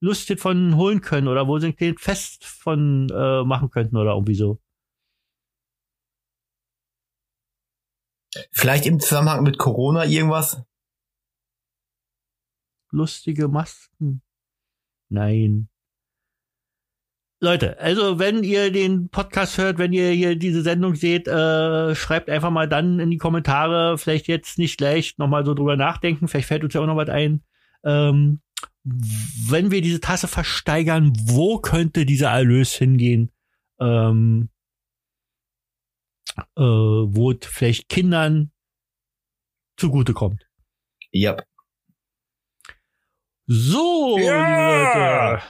lustig von holen können oder wo sie ein Fest von äh, machen könnten oder irgendwie so. Vielleicht im Zusammenhang mit Corona irgendwas? lustige Masken. Nein. Leute, also wenn ihr den Podcast hört, wenn ihr hier diese Sendung seht, äh, schreibt einfach mal dann in die Kommentare, vielleicht jetzt nicht gleich nochmal so drüber nachdenken, vielleicht fällt uns ja auch noch was ein. Ähm, wenn wir diese Tasse versteigern, wo könnte dieser Erlös hingehen? Ähm, äh, wo es vielleicht Kindern zugutekommt. Ja. So, Ja. Leute.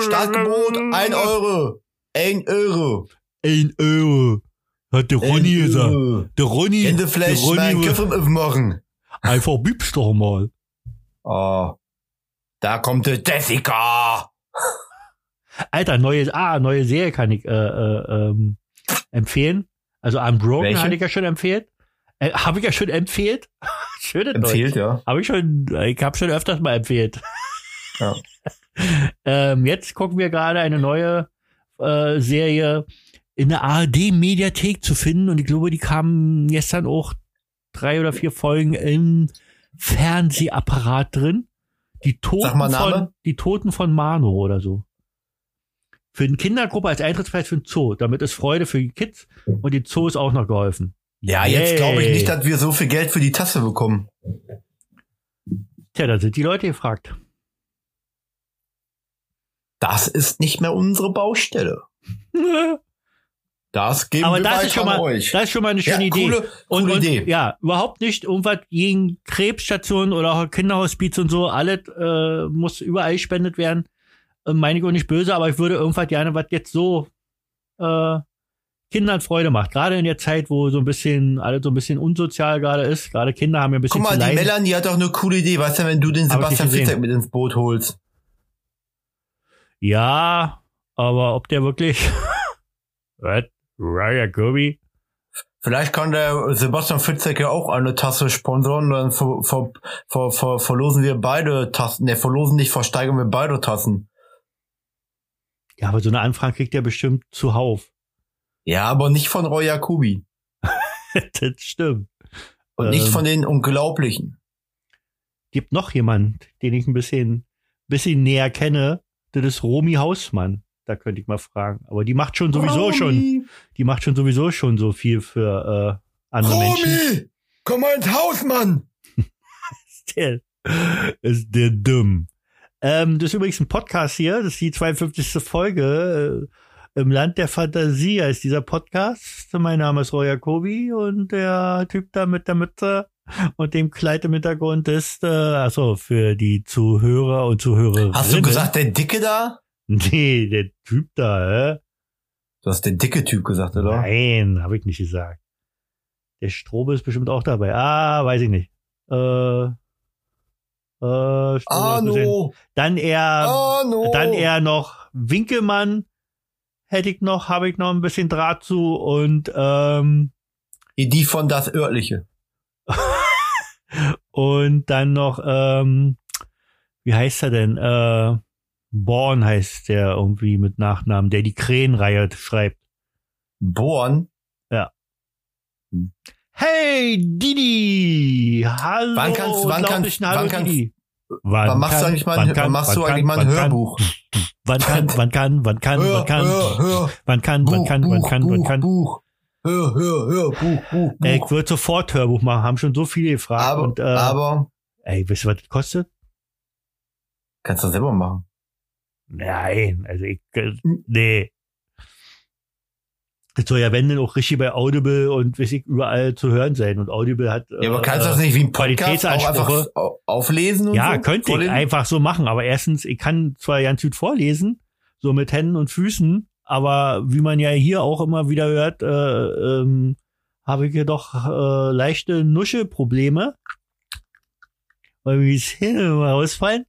Startgebot, ein Euro. Ein Euro. Ein Euro. Hat der Ronny gesagt. Der Ronny, der Gendefleisch, mein Ronny, Köpfe machen. einfach bübst doch mal. Oh. Da kommt die Jessica. Alter, neue, ah, neue Serie kann ich äh, äh, ähm, empfehlen. Also Unbroken hatte ich ja schon empfehlt. Äh, habe ich ja schon empfehlt. Schöne Empfehlt, ja. Habe ich schon, ich habe schon öfters mal empfehlt. Ja. ähm, jetzt gucken wir gerade eine neue äh, Serie in der ARD-Mediathek zu finden und ich glaube, die kamen gestern auch drei oder vier Folgen im Fernsehapparat drin. Die Toten mal von die Toten von Mano oder so. Für eine Kindergruppe als Eintrittspreis für den Zoo. Damit ist Freude für die Kids und die Zoo ist auch noch geholfen. Ja, jetzt Yay. glaube ich nicht, dass wir so viel Geld für die Tasse bekommen. Tja, da sind die Leute gefragt. Das ist nicht mehr unsere Baustelle. Das geben Aber wir das ist schon mal, euch. das ist schon mal eine schöne Ja, Idee. coole- und, coole und, Idee. Ja, überhaupt nicht irgendwas gegen Krebsstationen oder auch Kinderhospiz und so. Alles äh, muss überall gespendet werden. Äh, meine ich auch nicht böse, aber ich würde irgendwas gerne, was jetzt so äh, Kindern Freude macht. Gerade in der Zeit, wo so ein bisschen, alles so ein bisschen unsozial gerade ist. Gerade Kinder haben ja ein bisschen Guck mal, die. Melanie hat doch eine coole Idee. Weißt du, wenn du den Sebastian. Fitzek mit ins Boot holst? Ja, aber ob der wirklich. Was? Ryan Kirby? Vielleicht kann der Sebastian Fitzek ja auch eine Tasse sponsoren, dann ver, ver, ver, ver, verlosen wir beide Tassen. Ne, verlosen nicht, versteigern wir beide Tassen. Ja, aber so eine Anfrage kriegt er bestimmt zuhauf. Ja, aber nicht von Roy Jacobi. das stimmt. Und nicht Ähm. von den Unglaublichen. gibt noch jemand, den ich ein bisschen, bisschen näher kenne. Das ist Romy Hausmann. Da könnte ich mal fragen. Aber die macht schon sowieso schon, Romy, die macht schon sowieso schon so viel für äh, andere Menschen. Romy! Komm mal ins Haus, Mann! Ist der, ist der dumm. Ähm, das ist übrigens ein Podcast hier. Das ist die 52. Folge. Äh, Im Land der Fantasie heißt dieser Podcast. Mein Name ist Roy Jacobi und der Typ da mit der Mütze und dem Kleid im Hintergrund ist, äh, also für die Zuhörer und Zuhörerinnen. Hast du gesagt, der Dicke da? Nee, der Typ da, hä? Du hast der dicke Typ gesagt, oder? Nein, habe ich nicht gesagt. Der Strobe ist bestimmt auch dabei. Ah, weiß ich nicht. Äh, äh, Strobe Arno! Dann eher, Arno! dann eher noch Winkelmann. Hätte ich noch, habe ich noch ein bisschen Draht zu und ähm, Die von das Örtliche. Und dann noch ähm, wie heißt er denn? Äh, Born heißt der irgendwie mit Nachnamen, der die Krähenreihe schreibt. Born? Hey Didi, hallo. Wann kannst- wann unglaublichen kannst- Hallo wann kannst- Didi. Wann, Wann machst du kann- eigentlich mal wann ein, kann- wann machst du wann eigentlich kann- mal ein wann kann- Hörbuch? Wann kann, wann kann, wann kann, wann kann, hör, hör. wann kann, wann kann, wann kann, wann kann. Hör, hör, hör, Buch, Buch, Ey, Buch. ich würde sofort Hörbuch machen, haben schon so viele gefragt. Aber, und, äh, aber, ey, wisst ihr, was das kostet? kannst du selber machen. Nein, also ich, äh, nee. Das soll ja wenn denn auch richtig bei Audible und weiß ich überall zu hören sein. Und Audible hat. Ja, aber äh, kannst du das nicht wie ein Podcast auch einfach auflesen und Ja, so? könnte ich Vorlesen? einfach so machen. Aber erstens, ich kann zwar ganz gut vorlesen, so mit Händen und Füßen, aber wie man ja hier auch immer wieder hört, äh, ähm, habe ich jedoch äh, leichte Nuschelprobleme, weil mir die Zähne immer ausfallen.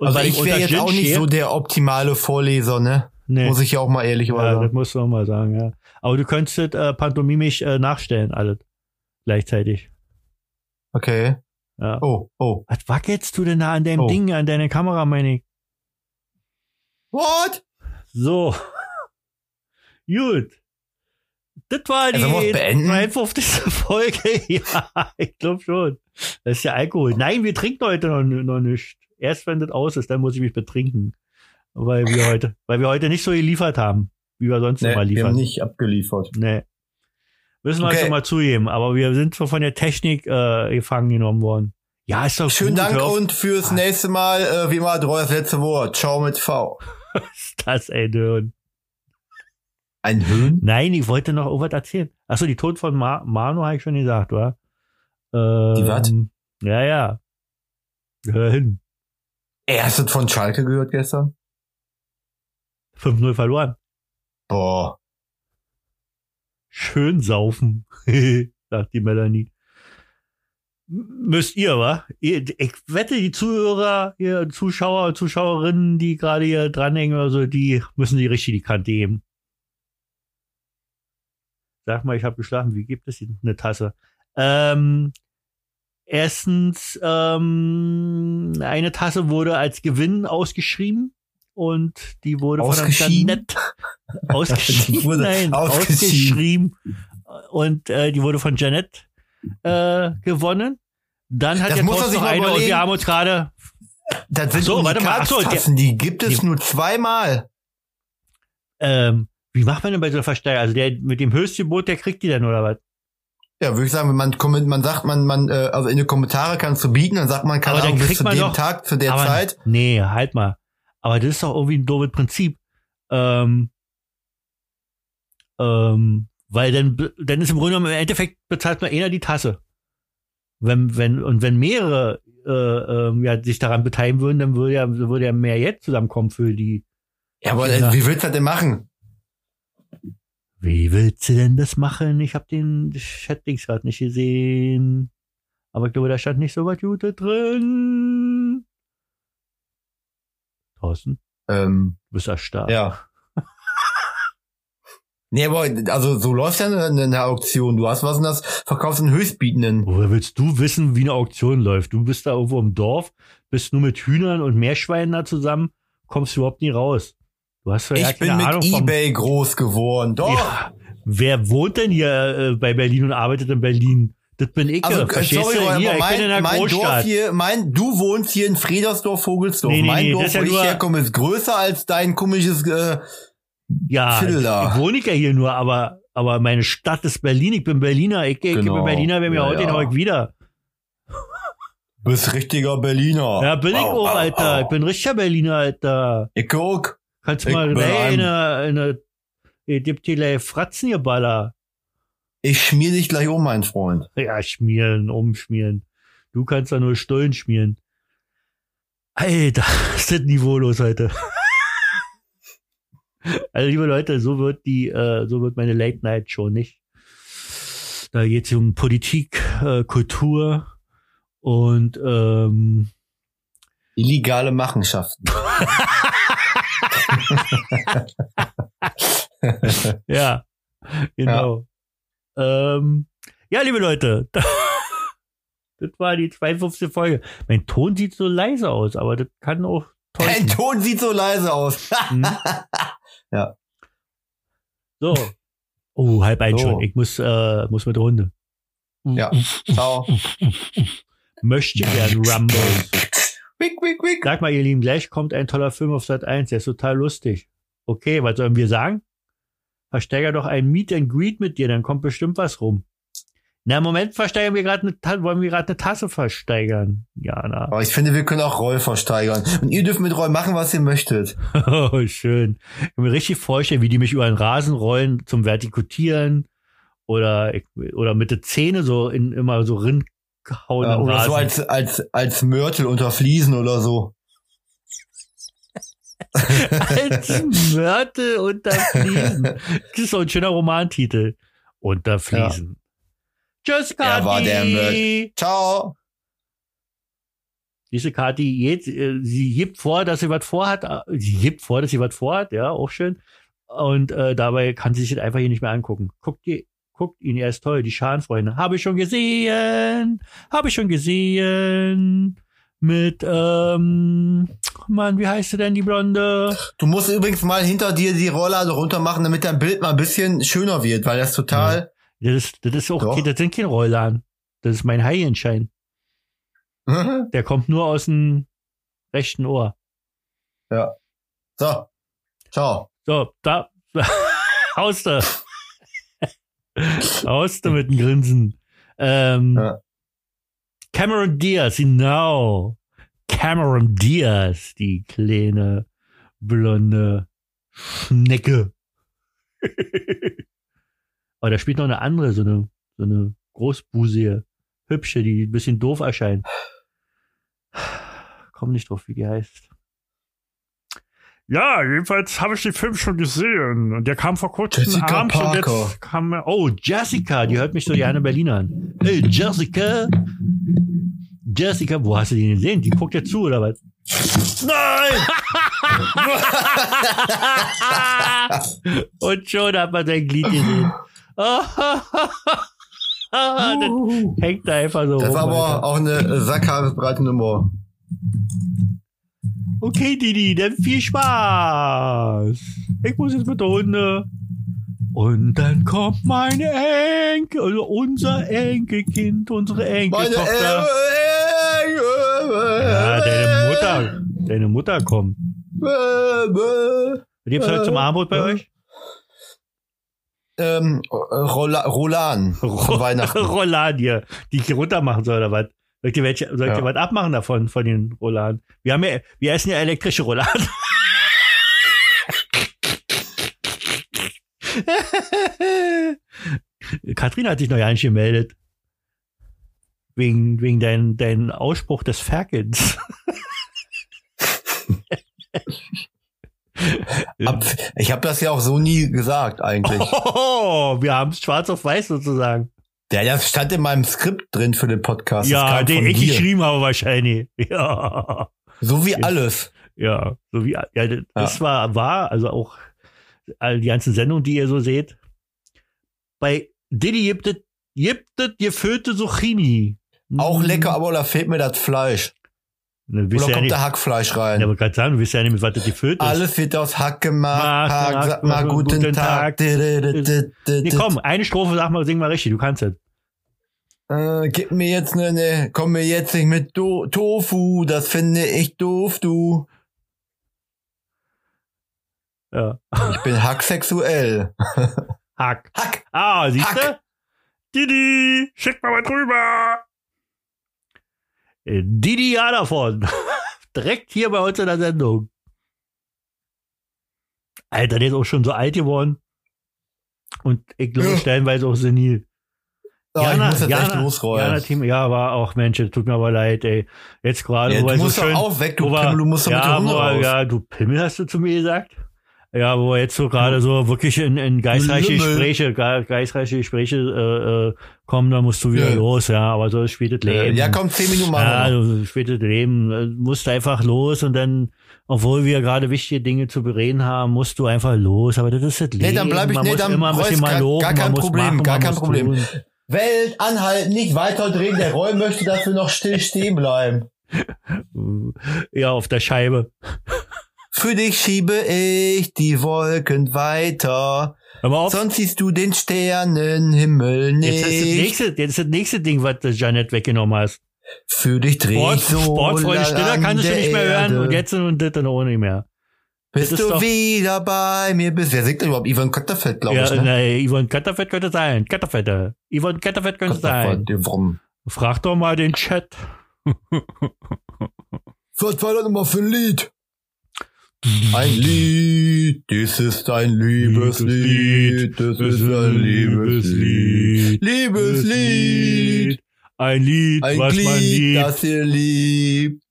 Und Also ich wäre jetzt Gin auch nicht so der optimale Vorleser, ne? nee. Muss ich ja auch mal ehrlich Ja, sagen. das musst du auch mal sagen, ja. Aber du könntest äh, pantomimisch äh, nachstellen, alles. Gleichzeitig. Okay. Ja. Oh, oh. Was wackelst du denn da an deinem Oh. Ding, an deiner Kamera, meine ich? What? So. Gut. Das war die wir beenden? 52. Folge. Ja, ich glaube schon. Das ist ja Alkohol. Nein, wir trinken heute noch, noch nicht. Erst wenn das aus ist, dann muss ich mich betrinken. Weil wir heute, weil wir heute nicht so geliefert haben, wie wir sonst Nee, immer wir liefern. haben nicht abgeliefert. Nee. Müssen wir Okay. schon mal zugeben. Aber wir sind so von der Technik äh, gefangen genommen worden. Ja, ist doch Schönen gut. Dank hör auf. und fürs nächste Mal, äh, wie immer, das letzte Wort. Ciao mit V. ist das, ey, du. Ein Höhen? Nein, ich wollte noch irgendwas erzählen. Achso, die Tod von Ma Manu habe ich schon gesagt, wa? Ähm, Die wat? Ja, ja. Hör hin. Er hast du von Schalke gehört gestern? 5-0 verloren. Boah. Schön saufen, sagt die Melanie. Müsst ihr, wa? Ich wette, die Zuhörer, ihr Zuschauer und Zuschauerinnen, die gerade hier dranhängen oder so, die müssen die richtig die Kante geben. Sag mal, ich habe geschlafen. Wie gibt es eine Tasse? Ähm, erstens, ähm, eine Tasse wurde als Gewinn ausgeschrieben und die wurde von Ausgeschieden? Jeanette ausgeschieden. Die wurde Nein, ausgeschieden. ausgeschrieben. Und äh, die wurde von Janet äh, gewonnen. Dann hat Das der muss noch eine und überlegen. wir haben uns gerade Das sind So, warte mal, ach so, Unikatstassen, die gibt es die- nur zweimal. ähm, wie macht man denn bei so einer Versteigerung? Also der mit dem Höchstgebot, der kriegt die dann oder was? Ja, würde ich sagen, wenn man komment, man sagt, man, man, äh, also in die Kommentare kannst du bieten, dann sagt man, keine dann Ahnung, bis kriegt zu man dem doch- Tag, zu der Aber Zeit. Nee, halt mal. Aber das ist doch irgendwie ein doofes Prinzip. Ähm, Ähm, weil dann, dann ist im Grunde genommen im Endeffekt bezahlt nur einer die Tasse. Wenn, wenn, und wenn mehrere äh, ähm, ja, sich daran beteiligen würden, dann würde ja, würde ja mehr jetzt zusammenkommen für die. Ja, aber äh, wie willst du das denn machen? Wie willst du denn das machen? Ich habe den Chatdings gerade nicht gesehen. Aber ich glaube, da stand nicht so was Gutes drin. Thorsten, Ähm, du bist erstarrt. ja. Nee, aber also so läuft ja eine, eine Auktion. Du hast was denn das? Verkaufst einen Höchstbietenden. Woher willst du wissen, wie eine Auktion läuft? Du bist da irgendwo im Dorf, bist nur mit Hühnern und Meerschweinen da zusammen, kommst überhaupt nie raus. Du hast ja Ich bin mit Ahnung Ebay groß geworden. Doch. Ja, wer wohnt denn hier äh, bei Berlin und arbeitet in Berlin? Das bin ich. Also, äh, Verstehst sorry, du? Hier, ich bin in der mein, mein Dorf hier, mein, du wohnst hier in Friedersdorf, Vogelsdorf. Nee, nee, mein nee, Dorf, ja wo ich herkomme, ist größer als dein komisches, äh, ja, da. ich wohne ich ja hier nur, aber, aber meine Stadt ist Berlin. Ich bin Berliner. Ich, ich Genau. bin Berliner, wenn mir Ja, heute ja. ich wieder. bist richtiger Berliner. Ja, bin ich Au, auch, au, Alter. Ich bin richtiger Berliner, Alter. Ich guck. Kannst Ich mal eine, in eine, gleich Fratzen, ihr Baller. Ich schmier dich gleich um, mein Freund. Ja, schmieren, umschmieren. Du kannst da nur Stollen schmieren. Alter, ist das niveaulos heute. Also, liebe Leute, so wird die, äh, so wird meine Late Night Show nicht. Da geht es um Politik, äh, Kultur und ähm, Illegale Machenschaften. ja, genau. Ja, ähm, ja liebe Leute, das war die 52. Folge. Mein Ton sieht so leise aus, aber das kann auch Dein täuschen. Ton sieht so leise aus. Hm? Ja. So. Oh, halb ein So. schon. Ich muss, äh, muss mit der Runde. Ja. Ciao. Möchte gern Rumble. Wick, wick, wick. Sag mal, ihr Lieben, gleich kommt ein toller Film auf Sat 1, der ist total lustig. Okay, was sollen wir sagen? Versteiger doch ein Meet and Greet mit dir, dann kommt bestimmt was rum. Na, im Moment versteigern wir gerade eine, wollen wir gerade eine Tasse versteigern. Ja, na. Aber ich finde, wir können auch Roll versteigern. Und ihr dürft mit Roll machen, was ihr möchtet. Oh, schön. Ich kann mir richtig vorstellen, wie die mich über den Rasen rollen zum Vertikutieren oder, oder mit der Zähne so in, immer so rinhauen Ja, im oder Rasen. so als, als, als Mörtel unter Fliesen oder so. als Mörtel unter Fliesen. Das ist so ein schöner Romantitel. Unter Fliesen. Tschüss, Kati. Er war der Mörtel. Ciao. Diese Kati, jetzt, äh, sie gibt vor, dass sie was vorhat. äh, Sie gibt vor, dass sie was vorhat, ja, auch schön. Und äh, dabei kann sie sich das einfach hier nicht mehr angucken. Guckt, die, guckt ihn, er ist toll, die Schadenfreunde. Habe ich schon gesehen. Habe ich schon gesehen. Mit, ähm, Mann, wie heißt sie denn, die Blonde? Du musst übrigens mal hinter dir die Rolllade runter machen, damit dein Bild mal ein bisschen schöner wird, weil das total. Das ist, das ist auch, Doch. das sind kein Rollladen. Das ist mein Heiligenschein. Der kommt nur aus dem rechten Ohr. ja. So. Ciao. So, da, haust du. haust du mit dem Grinsen. Ähm, Ja. Cameron Diaz, genau. Cameron Diaz, die kleine, blonde Schnecke. Aber da spielt noch eine andere, so eine, so eine großbusige, hübsche, die ein bisschen doof erscheint. Komm nicht drauf, wie die heißt. Ja, jedenfalls habe ich den Film schon gesehen. Und der kam vor kurzem Jessica abends und Parker. jetzt kam Oh, Jessica, die hört mich so gerne Berlin an. Hey, Jessica. Jessica, wo hast du denn gesehen? Die guckt ja zu, oder was? Nein! und schon hat man sein Glied gesehen. das hängt da einfach so Das rum. war aber Alter. auch eine sackhaarbreite Nummer. Okay, Didi, dann viel Spaß. Ich muss jetzt mit der Hunde. Und dann kommt meine Enkel, also unser Enkelkind, unsere Enkeltochter. Ja, deine Mutter, deine Mutter kommt. Was gibt's heute zum Abendbrot bei euch? Ähm, Rola Rolan von Weihnachten. Roulade, die ich runtermachen soll oder was? Soll ich dir, welche, soll ich Ja. was abmachen davon, von den Rouladen? Wir haben ja, wir essen ja elektrische Rouladen. Katrin hat sich noch gar nicht gemeldet. Wegen, wegen dein, dein Ausspruch des Ferkens. Ich habe das ja auch so nie gesagt eigentlich. Oh, wir haben es schwarz auf weiß sozusagen. Ja, das stand in meinem Skript drin für den Podcast. Ja, den ich dir. geschrieben habe wahrscheinlich. Ja. So wie alles. Ja, so wie, ja, das war, war, also auch all die ganzen Sendungen, die ihr so seht. Bei Diddy gibt es, gibt es gefüllte Zucchini. Auch Hm. lecker, aber da fehlt mir das Fleisch. Wisst Oder ja kommt nicht, da Hackfleisch ja, rein? aber gerade sagen, du wisst ja nicht, mit was das gefüllt ist. Alles wird aus Hack gemacht. Macht, Hack, sag mal guten, guten Tag. Tag. Nee, komm, eine Strophe, sag mal, sing mal richtig, du kannst es. Äh, gib mir jetzt ne, ne, komm mir jetzt nicht mit Do Tofu, das finde ich doof, du. Ja. Ich bin hacksexuell. Hack. Hack! Ah, siehst du? Didi, schick mal was rüber. Didi ja davon. Direkt hier bei uns in der Sendung. Alter, der ist auch schon so alt geworden. Und ich glaube, Ja. stellenweise auch senil. Ah, ich muss jetzt echt losrollen. Jana Team, ja, war auch, Mensch, tut mir aber leid, ey. Jetzt gerade, Ja, du er so musst schön, auch weg, du Pimmel, du musst doch mit ja, der Hunde raus. ja, du Pimmel hast du zu mir gesagt. Ja, wo jetzt so gerade so wirklich in, in geistreiche Lümmel. Gespräche, ge- geistreiche Gespräche äh, äh, kommen, da musst du wieder Ja. los, ja, aber so spielt das Leben. Ja, komm, zehn Minuten machen Ja, spielt das Leben, äh, musst einfach los und dann, obwohl wir gerade wichtige Dinge zu bereden haben, musst du einfach los, aber das ist das Leben. Nee, dann bleib ich- man nee, muss dann immer ein bisschen Reus, mal gar- loben, gar kein Problem, machen, gar kein Problem. Tun. Welt anhalten, nicht weiter drehen. Der Roy möchte, dass wir noch still stehen bleiben. Ja, auf der Scheibe. Für dich schiebe ich die Wolken weiter. Aber auf, Sonst siehst du den Sternenhimmel jetzt ist, das nicht. nächste, jetzt ist das nächste Ding, was Janet weggenommen hast. Für dich dreh Sport, ich so Sportfreunde Stiller an kannst du nicht mehr hören und jetzt und das dann auch nicht mehr. Bist das du wieder bei mir bist. Wer singt denn überhaupt? Ivan Katterfeld, glaube Ja, ich, ne? nee, Yvonne Katterfett könnte sein. Katterfette. Yvonne Katterfett könnte sein. Katterfeld, warum? Frag doch mal den Chat. Was war das nochmal für ein Lied? Ein Lied, dies ist ein Liebeslied, das ist ein Liebeslied. Liebeslied, Ein Lied, ein was man Glied, liebt. das ihr liebt.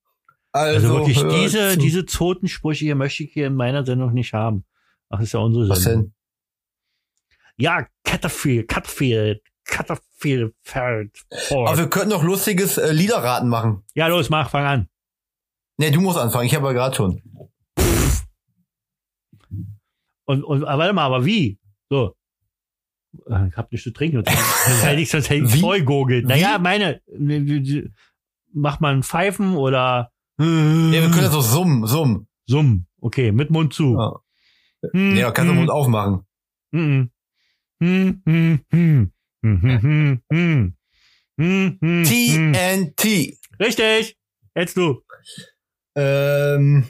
Also, Also wirklich, diese, zu. diese Zotensprüche hier möchte ich hier in meiner Sendung nicht haben. Ach, ist ja unsere Was Sendung. denn? Ja, Catterfield, Catterfield, Catterfield, Feld. Aber wir könnten noch lustiges äh, Liederraten machen. Ja, los, mach, fang an. Nee, du musst anfangen, ich habe ja gerade schon. Und, und aber warte mal, aber wie? So. Ich hab nichts zu trinken. Sonst hätte ich sonst hätte voll gurgelt. Naja, meine, macht man Pfeifen oder. Ja, wir können das auch summen, summen. Summen, okay, mit Mund zu. Ja, hm, ja kannst du Mund aufmachen. TNT. Richtig. Jetzt du. Ähm,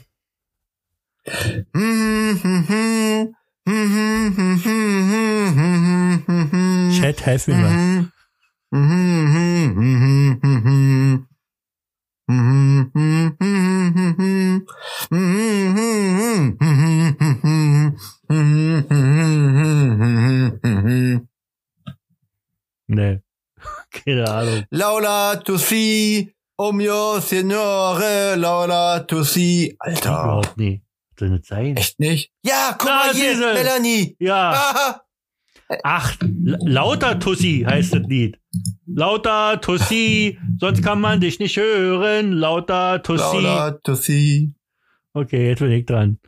Chat, helf mir mal. Nee. Keine Ahnung. Laula to see, oh mio signore, Laula to see. Alter. Überhaupt nie. Soll das sein? Echt nicht? Ja, guck Na, mal hier, diese. Melanie. Ja. Ah, Ach, La- lauter Tussi heißt das Lied. Lauter Tussi, sonst kann man dich nicht hören. Lauter Tussi. To see. Okay, jetzt bin ich dran.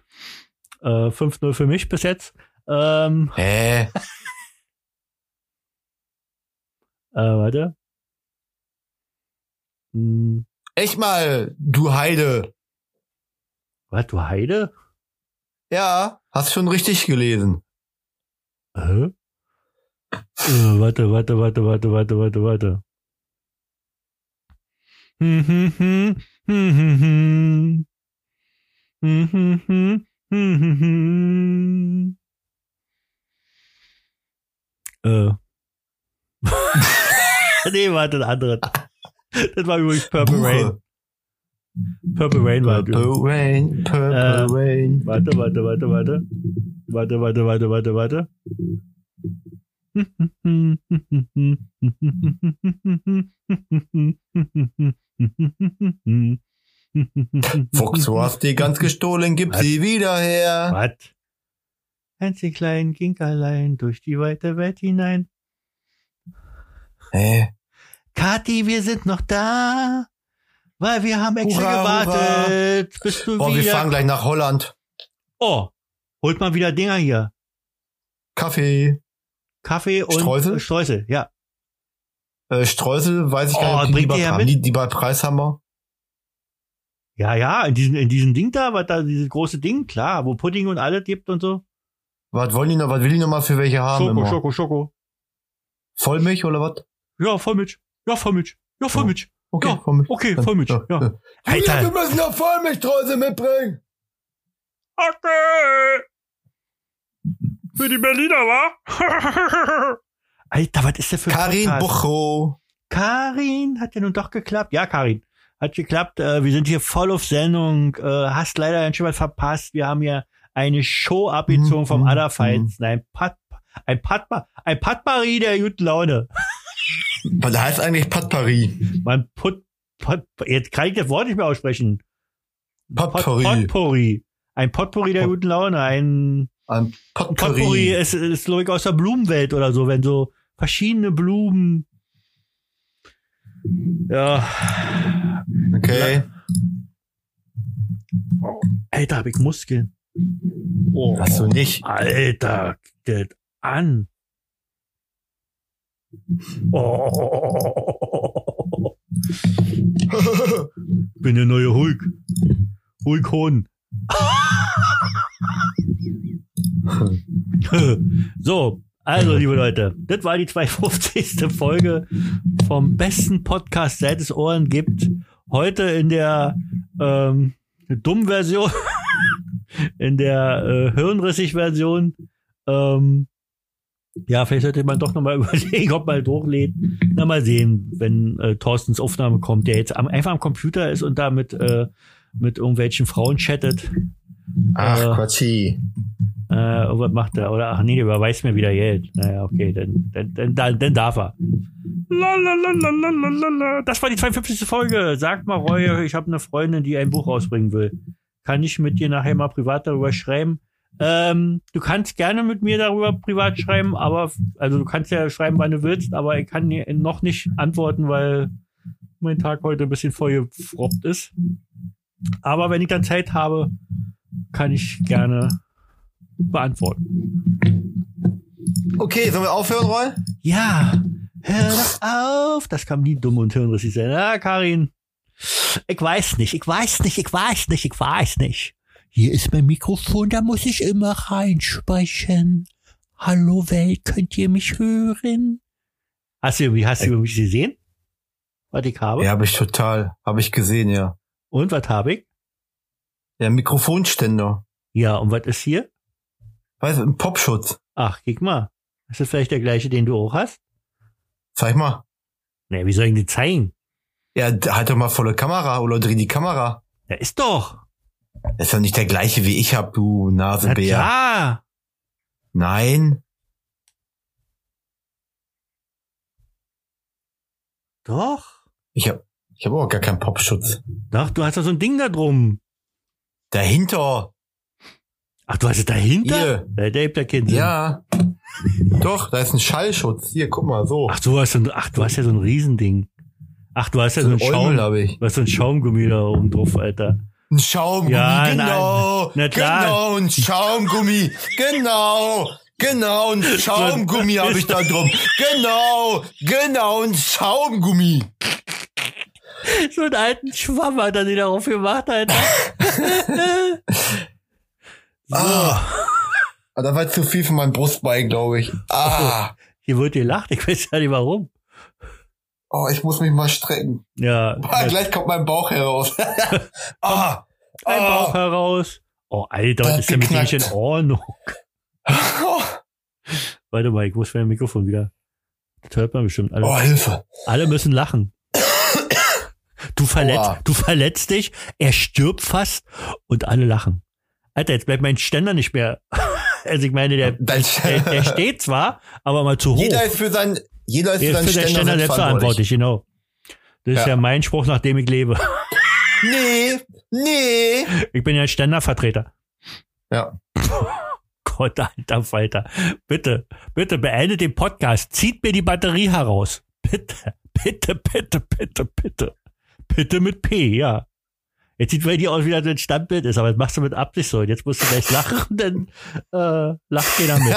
Äh, 5-0 für mich bis jetzt. Ähm, Hä? äh, warte. Hm, Echt mal, du Heide. was, du Heide? Ja, hast schon richtig gelesen. Hä? Äh, warte, warte, warte, warte, warte, warte, warte. Hm, hm, hm, hm, hm, hm. Hm, hm, hm, hm, hm, hm. Äh. nee, warte, ein anderes. Das war übrigens Purple Rain. Purple Rain war. Purple Rain, Purple Äh, Rain. Warte, warte, warte, warte. Warte, warte, warte, warte, warte. Fuchs, du hast die ganz gestohlen, gib sie wieder her. Was? Hänschen klein ging allein durch die weite Welt hinein. Hä? Kathi, wir sind noch da, weil wir haben extra Hurra, gewartet, bis du Boah, wir wieder... fahren gleich nach Holland. oh, holt mal wieder Dinger hier. Kaffee. Kaffee und Streusel? Streusel, ja. Äh, Streusel, weiß ich Oh, gar nicht, ob die haben die, die bei Preis haben wir. Ja, ja, in diesem, in diesem Ding da, was da, dieses große Ding, klar, wo Pudding und alles gibt und so. Was wollen die noch, was will die noch mal für welche haben? Schoko, immer? Schoko, Schoko. Vollmilch oder was? Ja, Vollmilch. Ja, Vollmilch. Ja, Vollmilch. Okay, Ja, Vollmilch. okay, Vollmilch, ja. Julia, Alter. wir müssen noch Vollmilchstreusel mitbringen. Okay. Für die Berliner, wa? Alter, was ist der für ein Karin? Bucho. Karin, hat ja nun doch geklappt. Ja, Karin, hat geklappt. Äh, wir sind hier voll auf Sendung. Äh, hast leider ein was verpasst. Wir haben hier eine Show abgezogen vom Mhm, Otherfights. Nein, Pat, ein Patma, ein Patmarie der guten Laune. Was heißt eigentlich Patpari? Man put, pot, jetzt kann ich das Wort nicht mehr aussprechen. Pot, Potpourri. Potpourri. Ein Potpourri der Pot- guten Laune. Ein Ein Potpourri Potpourri. ist, ist Logik aus der Blumenwelt oder so, wenn so verschiedene Blumen. Ja. Okay. Alter, hab ich Muskeln. Oh, Hast du nicht? Alter, das an. Oh. Bin der neue Hulk. Hulk Hohn. so, also, liebe Leute, das war die 250. Folge vom besten Podcast, seit es Ohren gibt. Heute in der ähm, dummen Version, in der äh, hirnrissig Version. Ähm, ja, vielleicht sollte man doch nochmal überlegen, ob man hochlädt. Na, mal sehen, wenn äh, Thorstens Aufnahme kommt, der jetzt am, einfach am Computer ist und da mit, äh, mit irgendwelchen Frauen chattet. Ach, Äh, Quatschi. Äh, was macht er? Oder ach nee, der überweist mir wieder Geld. Naja, okay, dann, dann, dann, dann, darf er. Lalalalalalala. Das war die 52. Folge. Sag mal, Roy, ich habe eine Freundin, die ein Buch rausbringen will. Kann ich mit dir nachher mal privat darüber schreiben? Ähm, du kannst gerne mit mir darüber privat schreiben, aber also du kannst ja schreiben, wann du willst, aber ich kann dir noch nicht antworten, weil mein Tag heute ein bisschen vollgefroppt ist. Aber wenn ich dann Zeit habe, kann ich gerne beantworten. Okay, sollen wir aufhören, Roy? Ja, hör doch auf. Das kann nie dumm und hirnrissig sein. Ah, Karin. Ich weiß nicht, ich weiß nicht, ich weiß nicht, ich weiß nicht. Hier ist mein Mikrofon, da muss ich immer reinsprechen. Hallo Welt, könnt ihr mich hören? Hast du, wie hast du mich gesehen? Was ich habe? Ja, habe ich total. Habe ich gesehen, ja. Und was habe ich? Ja, Mikrofonständer. Ja, und was ist hier? Weißt du, ein Popschutz. Ach, guck mal. Ist das vielleicht der gleiche, den du auch hast? Zeig mal. Nee, wie soll ich denn zeigen? Ja, halt doch mal volle Kamera oder dreh die Kamera. Ja, ist doch. Ist doch nicht der gleiche wie ich hab, du Na Nasebär. klar. Nein. Doch. Ich hab, ich hab auch gar keinen Popschutz. Doch, du hast doch so ein Ding da drum. Dahinter. Ach, du hast es dahinter? Hier. Ja, der ja keinen Sinn. Ja. Doch, da ist ein Schallschutz. Hier, guck mal, so. Ach, du hast so ein, ach, du hast ja so ein Riesending. Ach, du hast ja so ein Schaum, Eumel habe ich. du hast so ein Schaumgummi da oben drauf, Alter. Ein Schaumgummi, Ja, genau. nein. Na. Genau, ein Schaumgummi. Genau. Genau, ein Schaumgummi habe ich da drum. Genau, genau, ein Schaumgummi. So einen alten Schwamm hat er sich darauf gemacht, Alter. so, Ah. Ah, Da war zu viel für mein Brustbein, glaube ich. Ah. hier wird gelacht, ich weiß ja nicht warum. Oh, ich muss mich mal strecken. Ja, Ah, gleich kommt mein Bauch heraus. ah. ein Bauch Ah. heraus. Oh, Alter, Das ist denn mit dir nicht in. Ordnung? Oh, Warte mal, ich muss mein Mikrofon wieder. Das hört man bestimmt. Alle, oh, Hilfe. alle müssen lachen. Du verletzt, Aua. du verletzt dich, er stirbt fast und alle lachen. Alter, jetzt bleibt mein Ständer nicht mehr. Also ich meine, der, der, der steht zwar, aber mal zu hoch. Jeder ist für sein, jeder ist Der für seinen ist für Ständer, Ständer selbst verantwortlich, genau. Das ist Ja. mein Spruch, nach dem ich lebe. Nee, nee. Ich bin ja ein Ständervertreter. Ja. Gott, alter Falter. Bitte, bitte beendet den Podcast. Zieht mir die Batterie heraus. Bitte, bitte, bitte, bitte, bitte. Bitte mit P, ja. Jetzt sieht bei dir aus, wie das ein Standbild ist, aber das machst du mit Absicht so. Und jetzt musst du gleich lachen, dann äh, lacht keiner mit.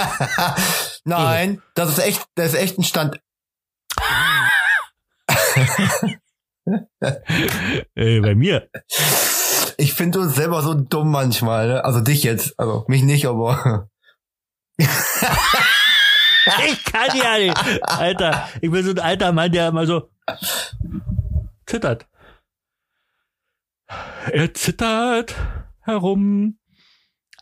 Nein, das ist echt, das ist echt ein Stand. Äh, bei mir. Ich finde uns selber so dumm manchmal, ne? Also dich jetzt, also mich nicht, aber Ich kann ja nicht. Alter, ich bin so ein alter Mann, der immer so zittert. Er zittert herum.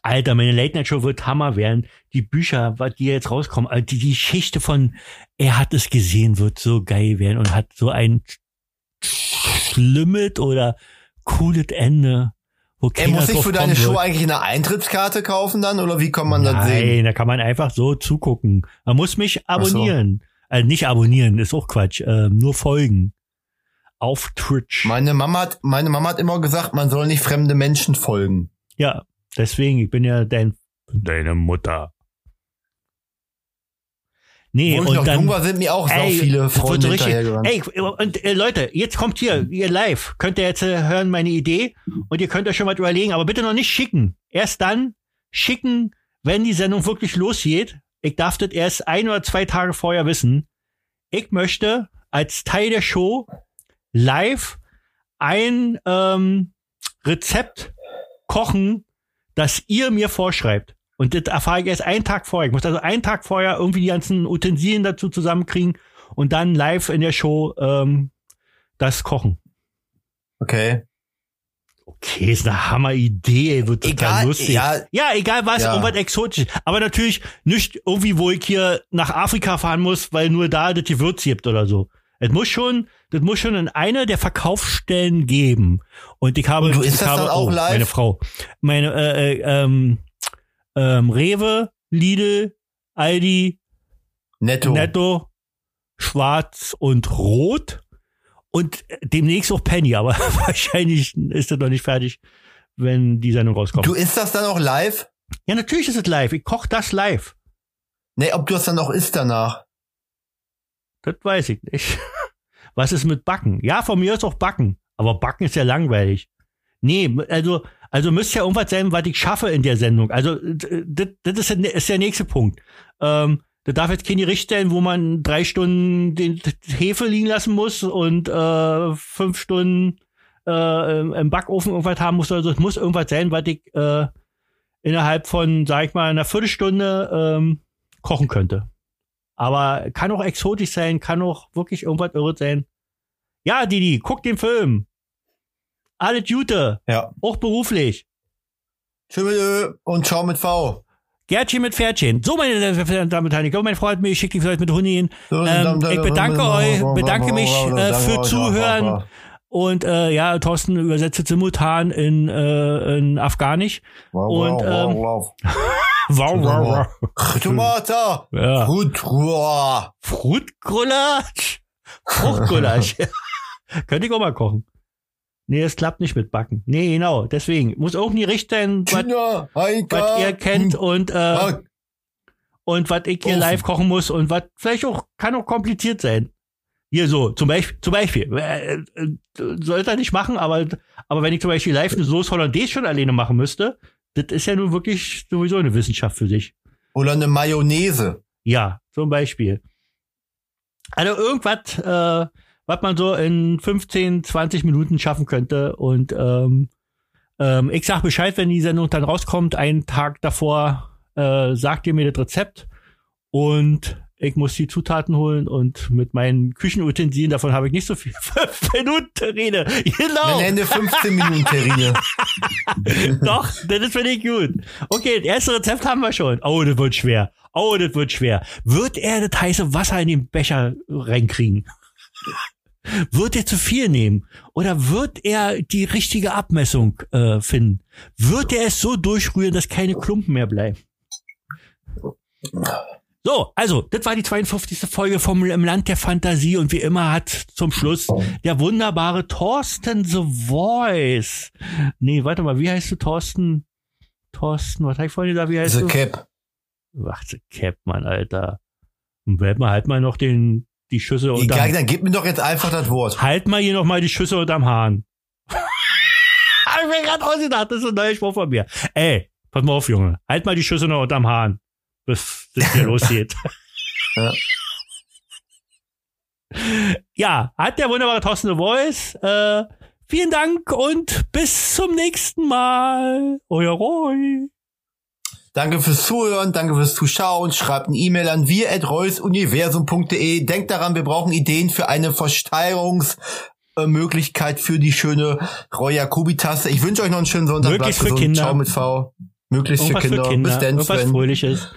Alter, meine Late Night Show wird Hammer werden. Die Bücher, was die jetzt rauskommen, also die, die Geschichte von er hat es gesehen, wird so geil werden und hat so ein schlimmes oder cooles Ende, wo er keiner muss sich drauf für deine Show wird. eigentlich eine Eintrittskarte kaufen dann oder wie kann man das sehen? Nein, da kann man einfach so zugucken. Man muss mich abonnieren. Also nicht abonnieren, ist auch Quatsch. Ähm, nur folgen. Auf Twitch. Meine Mama hat, meine Mama hat immer gesagt, man soll nicht fremde Menschen folgen. ja, deswegen, ich bin ja dein, deine Mutter. Nee, Wo ich und noch dann, jung war, sind mir auch so ey, viele das wird Freunde so hinterhergerannt. ey, und äh, Leute, jetzt kommt hier, ihr live, könnt ihr jetzt äh, hören meine Idee und ihr könnt euch schon was überlegen, aber bitte noch nicht schicken. Erst dann schicken, wenn die Sendung wirklich losgeht. Ich darf das erst ein oder zwei Tage vorher wissen. Ich möchte als Teil der Show live ein ähm, Rezept kochen, das ihr mir vorschreibt. Und das erfahre ich erst einen Tag vorher. Ich muss also einen Tag vorher irgendwie die ganzen Utensilien dazu zusammenkriegen und dann live in der Show ähm, das kochen. Okay. Okay, ist eine Hammer-Idee, ey, wird total Egal, lustig. ja. ja, egal was, Ja. irgendwas exotisch. Aber natürlich nicht irgendwie, wo ich hier nach Afrika fahren muss, weil nur da das Gewürz gibt oder so. Es muss schon, das muss schon in eine der Verkaufsstellen geben. Und ich habe, Und ich habe, oh, meine Frau, meine, äh, äh, ähm, ähm, Rewe, Lidl, Aldi, Netto. Netto, Schwarz und Rot und demnächst auch Penny, aber wahrscheinlich ist das noch nicht fertig, wenn die Sendung rauskommt. Du isst das dann auch live? ja, natürlich ist es live. Ich koche das live. Nee, ob du das dann auch isst danach. Das weiß ich nicht. Was ist mit Backen? Ja, von mir ist auch Backen. Aber Backen ist ja langweilig. Nee, also, also müsste ja irgendwas sein, was ich schaffe in der Sendung. Also, das, das ist, der- nächste Punkt. Ähm, da darf jetzt keine Richt stellen, wo man drei Stunden den Hefe liegen lassen muss und äh, fünf Stunden äh, im- im Backofen irgendwas haben muss. Also es muss irgendwas sein, was ich äh, innerhalb von, sag ich mal, einer Viertelstunde ähm, kochen könnte. Aber kann auch exotisch sein, kann auch wirklich irgendwas irre sein. Ja, Didi, guck den Film. Alle Jute, Ja. auch beruflich. Tschüss und ciao mit V. Gärtchen mit Pferdchen. So, meine Damen und Herren, ich glaube, meine Frau hat mir geschickt, ich soll mit Hunde hin. Ähm, ich bedanke euch, bedanke mich äh, für Zuhören. Und äh, ja, Thorsten übersetzt simultan in, äh, in Afghanisch. Und, ähm, Wow, wow. Tomate. Ja. Uah. Fruchtgulasch. Fruchtgulasch. Könnte ich auch mal kochen. Nee, es klappt nicht mit Backen. Nee, genau. Deswegen muss auch nie richtig sein, was ihr kennt und, äh, Ah, und was ich hier Ofen. live kochen muss und was vielleicht auch, kann auch kompliziert sein. Hier so, zum Beispiel, zum Beispiel, äh, äh, sollte er nicht machen, aber, aber wenn ich zum Beispiel live eine Soße Hollandaise schon alleine machen müsste, das ist ja nun wirklich sowieso eine Wissenschaft für sich. Oder eine Mayonnaise. Ja, zum Beispiel. Also irgendwas, äh, was man so in 15, 20 Minuten schaffen könnte. Und ähm, ähm, ich sag Bescheid, wenn die Sendung dann rauskommt. Einen Tag davor äh, sagt ihr mir das Rezept und ich muss die Zutaten holen und mit meinen Küchenutensilien, davon habe ich nicht so viel. Fünf Minuten Terrine. Genau. Dann Ende 15 Minuten Terrine. Doch, das finde ich gut. Okay, das erste Rezept haben wir schon. Oh, das wird schwer. Oh, das wird schwer. Wird er das heiße Wasser in den Becher reinkriegen? Wird er zu viel nehmen? Oder wird er die richtige Abmessung äh, finden? Wird er es so durchrühren, dass keine Klumpen mehr bleiben? So, also, das war die 52. Folge vom Im Land der Fantasie und wie immer hat zum Schluss der wunderbare Thorsten The Voice. Nee, warte mal, wie heißt du, Thorsten? Thorsten, was habe ich vorhin gesagt, wie heißt The du? Cap. Ach, The Cap, Mann, Alter. Und halt mal, halt mal noch den, die Schüsse Egal, unterm, dann gib mir doch jetzt einfach das Wort. halt mal hier noch mal die Schüsse unterm Hahn. Hab ich mir gerade ausgedacht, das ist ein neuer Spruch von mir. Ey, pass mal auf, Junge. Halt mal die Schüsse noch unterm Hahn. Bis das hier losgeht. Ja. Ja, hat der wunderbare Thorsten The Voice. Äh, vielen Dank und bis zum nächsten Mal. Euer Roy. Danke fürs Zuhören, danke fürs Zuschauen. Schreibt eine E-Mail an wir@reusuniversum.de. Denkt daran, wir brauchen Ideen für eine Versteigerungsmöglichkeit für die schöne Roy Jacobi Tasse. Ich wünsche euch noch einen schönen Sonntag. Möglichst für gesund. Kinder. Ciao mit V. Möglichst für Kinder. für Kinder. Bis dann, Irgendwas Sven. Fröhliches.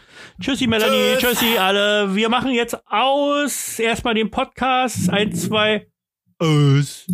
Tschüssi, Melanie. Tschüss. Tschüssi, alle. Wir machen jetzt aus. Erstmal den Podcast. Eins, zwei. Aus.